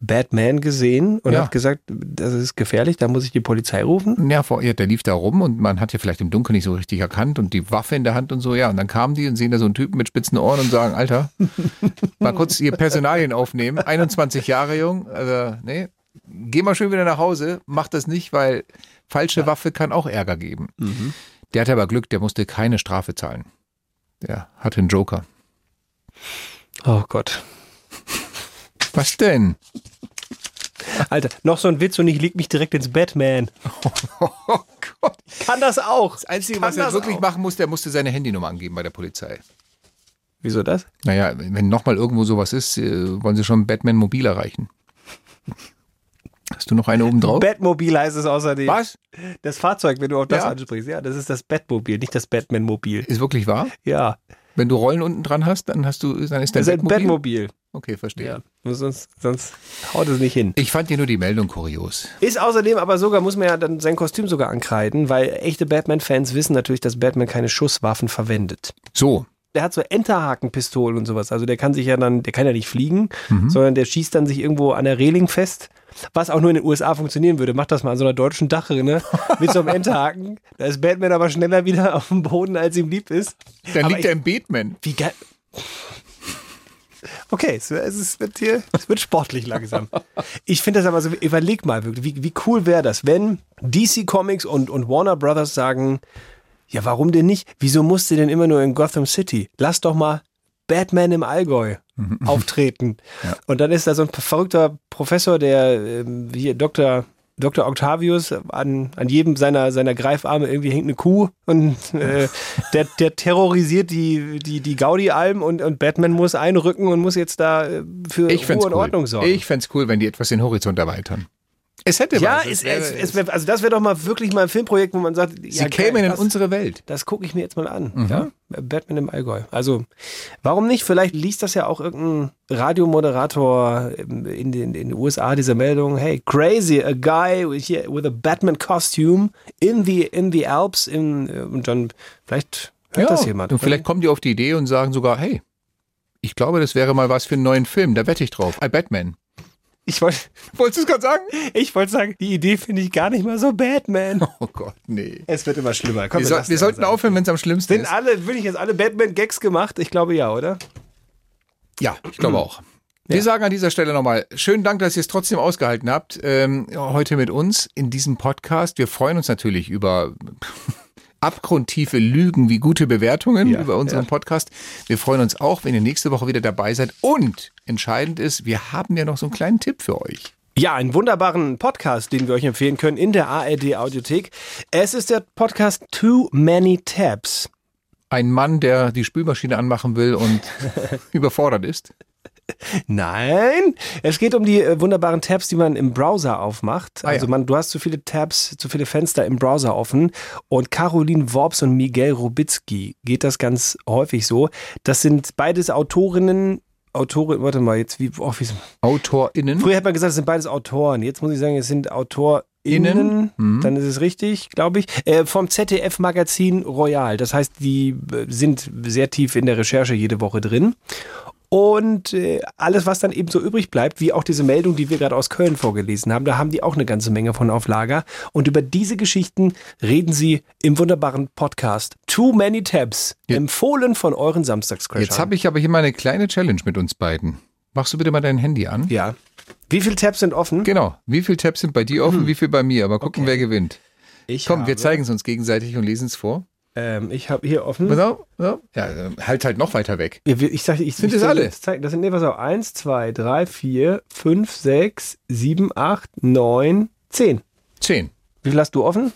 S3: Batman gesehen und
S2: Ja.
S3: hat gesagt, das ist gefährlich, da muss ich die Polizei rufen.
S2: Ja, vor, ja, der lief da rum und man hat ja vielleicht im Dunkeln nicht so richtig erkannt und die Waffe in der Hand und so, ja. Und dann kamen die und sehen da so einen Typen mit spitzen Ohren und sagen, Alter, mal kurz ihr Personalien aufnehmen. 21 Jahre jung, also, nee, geh mal schön wieder nach Hause, mach das nicht, weil falsche Waffe kann auch Ärger geben. Der hatte aber Glück, der musste keine Strafe zahlen. Der hatte einen Joker.
S3: Oh Gott.
S2: Was denn?
S3: Alter, noch so ein Witz und ich leg mich direkt ins Batman.
S2: Oh Gott.
S3: Kann das auch.
S2: Das Einzige,
S3: Kann
S2: was er wirklich
S3: auch.
S2: machen musste, er musste seine Handynummer angeben bei der Polizei.
S3: Wieso das?
S2: Naja, wenn nochmal irgendwo sowas ist, äh, wollen sie schon Batman mobil erreichen. Hast du noch eine oben drauf?
S3: Batmobil heißt es außerdem.
S2: Was?
S3: Das Fahrzeug, wenn du auf das
S2: Ja.
S3: ansprichst. Ja, das ist das Batmobil, nicht das Batman-Mobil.
S2: Ist wirklich wahr?
S3: Ja,
S2: Wenn du Rollen unten dran hast, dann hast du, dann ist dein
S3: das ist ein
S2: Batmobil. Okay, verstehe.
S3: Ja, sonst, sonst haut es nicht hin.
S2: Ich fand hier nur die Meldung kurios.
S3: Ist außerdem aber sogar, muss man ja dann sein Kostüm sogar ankreiden, weil echte Batman-Fans wissen natürlich, dass Batman keine Schusswaffen verwendet.
S2: So,
S3: Der hat so Enterhakenpistolen und sowas. Also der kann sich ja dann, der kann ja nicht fliegen,
S2: Mhm.
S3: sondern der schießt dann sich irgendwo an der Reling fest. Was auch nur in den USA funktionieren würde. Macht das mal an so einer deutschen Dachrinne mit so einem Enterhaken. Da ist Batman aber schneller wieder auf dem Boden, als ihm lieb ist.
S2: dann
S3: Aber
S2: liegt er im Batman.
S3: Wie geil. Okay, es, es wird hier, es wird sportlich langsam. Ich finde das aber so, überleg mal wirklich, wie, wie cool wäre das, wenn DC Comics und, und Warner Brothers sagen, ja, warum denn nicht? Wieso musst du denn immer nur in Gotham City? Lass doch mal Batman im Allgäu auftreten. Und dann ist da so ein verrückter Professor, der ähm, hier Dr. Dr. Octavius, an, an jedem seiner, seiner Greifarme irgendwie hängt eine Kuh und äh, der, der terrorisiert die, die, die Gaudi-Alben und, und Batman muss einrücken und muss jetzt da äh, für
S2: Ich
S3: Ruhe und
S2: cool.
S3: Ordnung sorgen.
S2: Ich fänd's cool, wenn die etwas den Horizont erweitern. Es hätte
S3: ja,
S2: was.
S3: es, es, es wär, also das wäre doch mal wirklich mal ein Filmprojekt, wo man sagt,
S2: Sie
S3: ja,
S2: kämen in
S3: das,
S2: unsere Welt.
S3: das gucke ich mir jetzt mal an.
S2: Mhm.
S3: Ja? Batman im Allgäu. Also, warum nicht? Vielleicht liest das ja auch irgendein Radiomoderator in den, in den USA, diese Meldung. Hey, crazy, a guy with, with a Batman costume in the, in the Alps. In, äh, und dann, vielleicht hört das jemand.
S2: Und vielleicht kommen die auf die Idee und sagen sogar, hey, ich glaube, das wäre mal was für einen neuen Film. Da wette ich drauf. I Batman.
S3: Ich wollte,
S2: Wolltest du es gerade sagen?
S3: ich wollte sagen, die Idee finde ich gar nicht mal so Batman.
S2: Oh Gott, nee.
S3: Es wird immer schlimmer. Komm,
S2: Wir,
S3: lassen
S2: wir sollten
S3: sein.
S2: aufhören, wenn es am schlimmsten
S3: Sind
S2: ist.
S3: alle, will ich jetzt alle Batman-Gags gemacht? Ich glaube ja, oder?
S2: Ja, ich glaube auch. Wir sagen an dieser Stelle nochmal, schönen Dank, dass ihr es trotzdem ausgehalten habt, ähm, heute mit uns in diesem Podcast. Wir freuen uns natürlich über abgrundtiefe Lügen wie gute Bewertungen
S3: Ja,
S2: über unseren
S3: ja.
S2: Podcast. Wir freuen uns auch, wenn ihr nächste Woche wieder dabei seid. Und entscheidend ist, wir haben ja noch so einen kleinen Tipp für euch.
S3: Ja, einen wunderbaren Podcast, den wir euch empfehlen können in der ARD Audiothek. Es ist der Podcast Too Many Tabs.
S2: Ein Mann, der die Spülmaschine anmachen will und überfordert ist.
S3: Nein, es geht um die äh, wunderbaren Tabs, die man im Browser aufmacht.
S2: Ah,
S3: also man, du hast zu viele Tabs, zu viele Fenster im Browser offen. Und Caroline Worps und Miguel Rubitzky geht das ganz häufig so. Das sind beides Autorinnen, Autorin, warte mal, jetzt wie, oh, wie
S2: AutorInnen?
S3: Früher hat man gesagt, es sind beides Autoren. Jetzt muss ich sagen, es sind AutorInnen.
S2: Innen. Mhm.
S3: Dann ist es richtig, glaube ich. Äh, vom ZDF-Magazin Royal. Das heißt, die äh, sind sehr tief in der Recherche jede Woche drin. Und äh, alles, was dann eben so übrig bleibt, wie auch diese Meldung, die wir gerade aus Köln vorgelesen haben, da haben die auch eine ganze Menge von auf Lager. Und über diese Geschichten reden sie im wunderbaren Podcast Too Many Tabs, empfohlen von euren Samstagscrashern.
S2: Jetzt habe ich aber hier mal eine kleine Challenge mit uns beiden. Machst du bitte mal dein Handy an?
S3: Ja. Wie viele Tabs sind offen?
S2: Genau. Wie viele Tabs sind bei dir offen, wie viel bei mir? Aber gucken, wer gewinnt.
S3: Ich
S2: Komm, wir zeigen es uns gegenseitig und lesen es vor.
S3: Ähm, ich habe hier offen.
S2: Pass auf, pass auf. Ja, halt halt noch weiter weg.
S3: Ja, wir- Ich sag, ich,
S2: Sind
S3: ich
S2: das alle?
S3: jetzt zeigen. Das sind, nee, pass auf, 1, 2, 3, 4, 5, 6, 7, 8, 9, 10.
S2: 10.
S3: Wie viel hast du offen?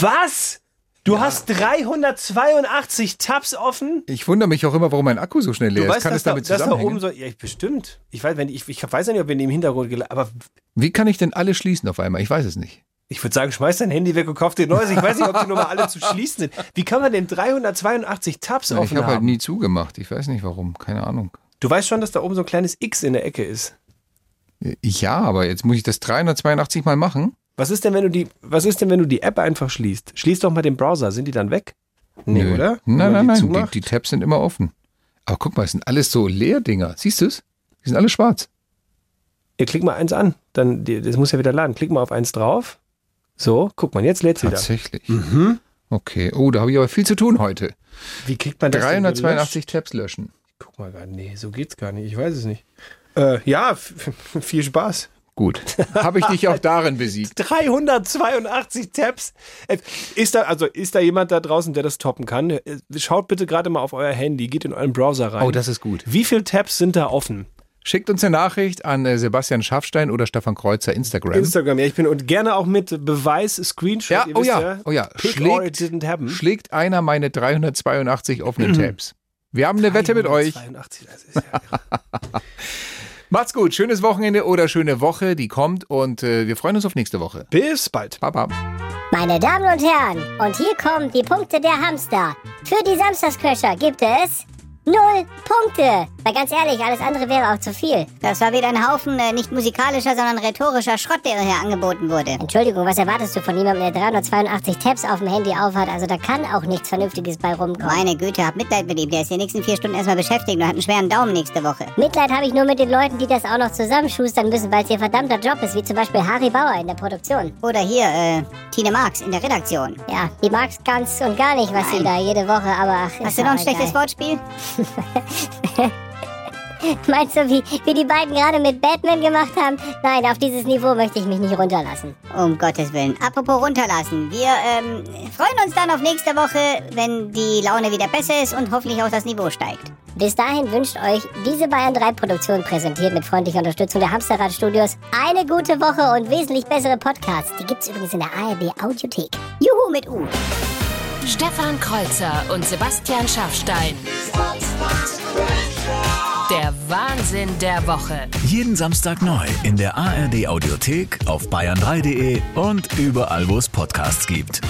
S3: Was? Du hast 382 Tabs offen?
S2: Ich wundere mich auch immer, warum mein Akku so schnell leer
S3: du
S2: ist.
S3: weißt,
S2: Kann es damit
S3: da, dass da
S2: zusammenhängen?
S3: oben so. Ja, ich- bestimmt. Ich weiß, wenn ich, ich weiß ja nicht, ob wir in dem Hintergrund aber
S2: Wie kann ich denn alle schließen auf einmal? Ich weiß es nicht.
S3: Ich würde sagen, schmeiß dein Handy weg und kauf dir neues. Ich weiß nicht, ob die Nummer alle zu schließen sind. Wie kann man denn 382 Tabs
S2: Ja,
S3: offen
S2: ich habe
S3: haben?
S2: halt nie zugemacht. Ich weiß nicht warum. Keine Ahnung.
S3: du weißt schon, dass da oben so ein kleines X in der Ecke ist.
S2: Ja, aber jetzt muss ich das 382 mal machen.
S3: Was ist denn, wenn du die, was ist denn, wenn du die App einfach schließt? Schließ doch mal den Browser. Sind die dann weg? Nee,
S2: Nö.
S3: oder?
S2: Nein, nein,
S3: die
S2: nein. Die, die Tabs sind immer offen. Aber guck mal, es sind alles so Leerdinger. Siehst du es? Die sind alle schwarz.
S3: Ja, klick mal eins an. Dann, das muss ja wieder laden. Klick mal auf eins drauf. So, guck mal, jetzt lädt sie wieder.
S2: Tatsächlich.
S3: Mhm.
S2: Okay. Oh, da habe ich aber viel zu tun heute.
S3: Wie kriegt man das denn
S2: 382 Tabs löschen.
S3: Guck mal nee, so geht's gar nicht. Ich weiß es nicht. Äh, ja, viel Spaß.
S2: Gut. Habe ich dich auch darin besiegt.
S3: 382 Tabs. Äh, Ist da, also ist da jemand da draußen, der das toppen kann? Äh, Schaut bitte gerade mal auf euer Handy, geht in euren Browser rein.
S2: Oh, das ist gut.
S3: Wie viele Tabs sind da offen?
S2: Schickt uns eine Nachricht an äh, Sebastian Schafstein oder Stefan Kreuzer Instagram.
S3: Instagram, ja, ich bin und gerne auch mit Beweis, Screenshot.
S2: Ja,
S3: ihr
S2: oh
S3: wisst
S2: ja, oh ja. Schlägt, schlägt einer meine 382 offenen Tabs. Wir haben eine Wette mit euch.
S3: 382, das ist ja
S2: Macht's gut, schönes Wochenende oder schöne Woche, die kommt und äh, wir freuen uns auf nächste Woche.
S3: Bis bald.
S2: Baba.
S13: Meine Damen und Herren, und hier kommen die Punkte der Hamster. Für die Samstagscrasher gibt es null Punkte. Weil ganz ehrlich, alles andere wäre auch zu viel.
S14: Das war wieder ein Haufen äh, nicht musikalischer, sondern rhetorischer Schrott, der hier angeboten wurde.
S13: Entschuldigung, was erwartest du von jemandem, der 382 Tabs auf dem Handy aufhat? Also da kann auch nichts Vernünftiges bei rumkommen.
S14: Meine Güte, hab Mitleid mit ihm. Der ist die nächsten vier Stunden erstmal beschäftigt und hat einen schweren Daumen nächste Woche.
S13: Mitleid habe ich nur mit den Leuten, die das auch noch zusammenschustern müssen, weil es ihr verdammter Job ist, wie zum Beispiel Harry Bauer in der Produktion.
S14: Oder hier, äh, Tine Marx in der Redaktion.
S13: Ja, die mag's ganz und gar nicht, was sie da jede Woche, aber ach,
S14: Hast du noch ein schlechtes
S13: egal.
S14: Wortspiel?
S13: Meinst du, wie, wie die beiden gerade mit Batman gemacht haben? Nein, auf dieses Niveau möchte ich mich nicht runterlassen.
S14: Um Gottes Willen. Apropos runterlassen. Wir ähm, freuen uns dann auf nächste Woche, wenn die Laune wieder besser ist und hoffentlich auch das Niveau steigt.
S13: Bis dahin wünscht euch diese Bayern 3 Produktion präsentiert mit freundlicher Unterstützung der Hamsterrad Studios eine gute Woche und wesentlich bessere Podcasts. Die gibt's übrigens in der ARD Audiothek.
S14: Juhu mit U.
S1: Stefan Kreuzer und Sebastian Schaffstein. Der Wahnsinn der Woche.
S15: Jeden Samstag neu in der ARD Audiothek, auf bayern3.de und überall, wo es Podcasts gibt.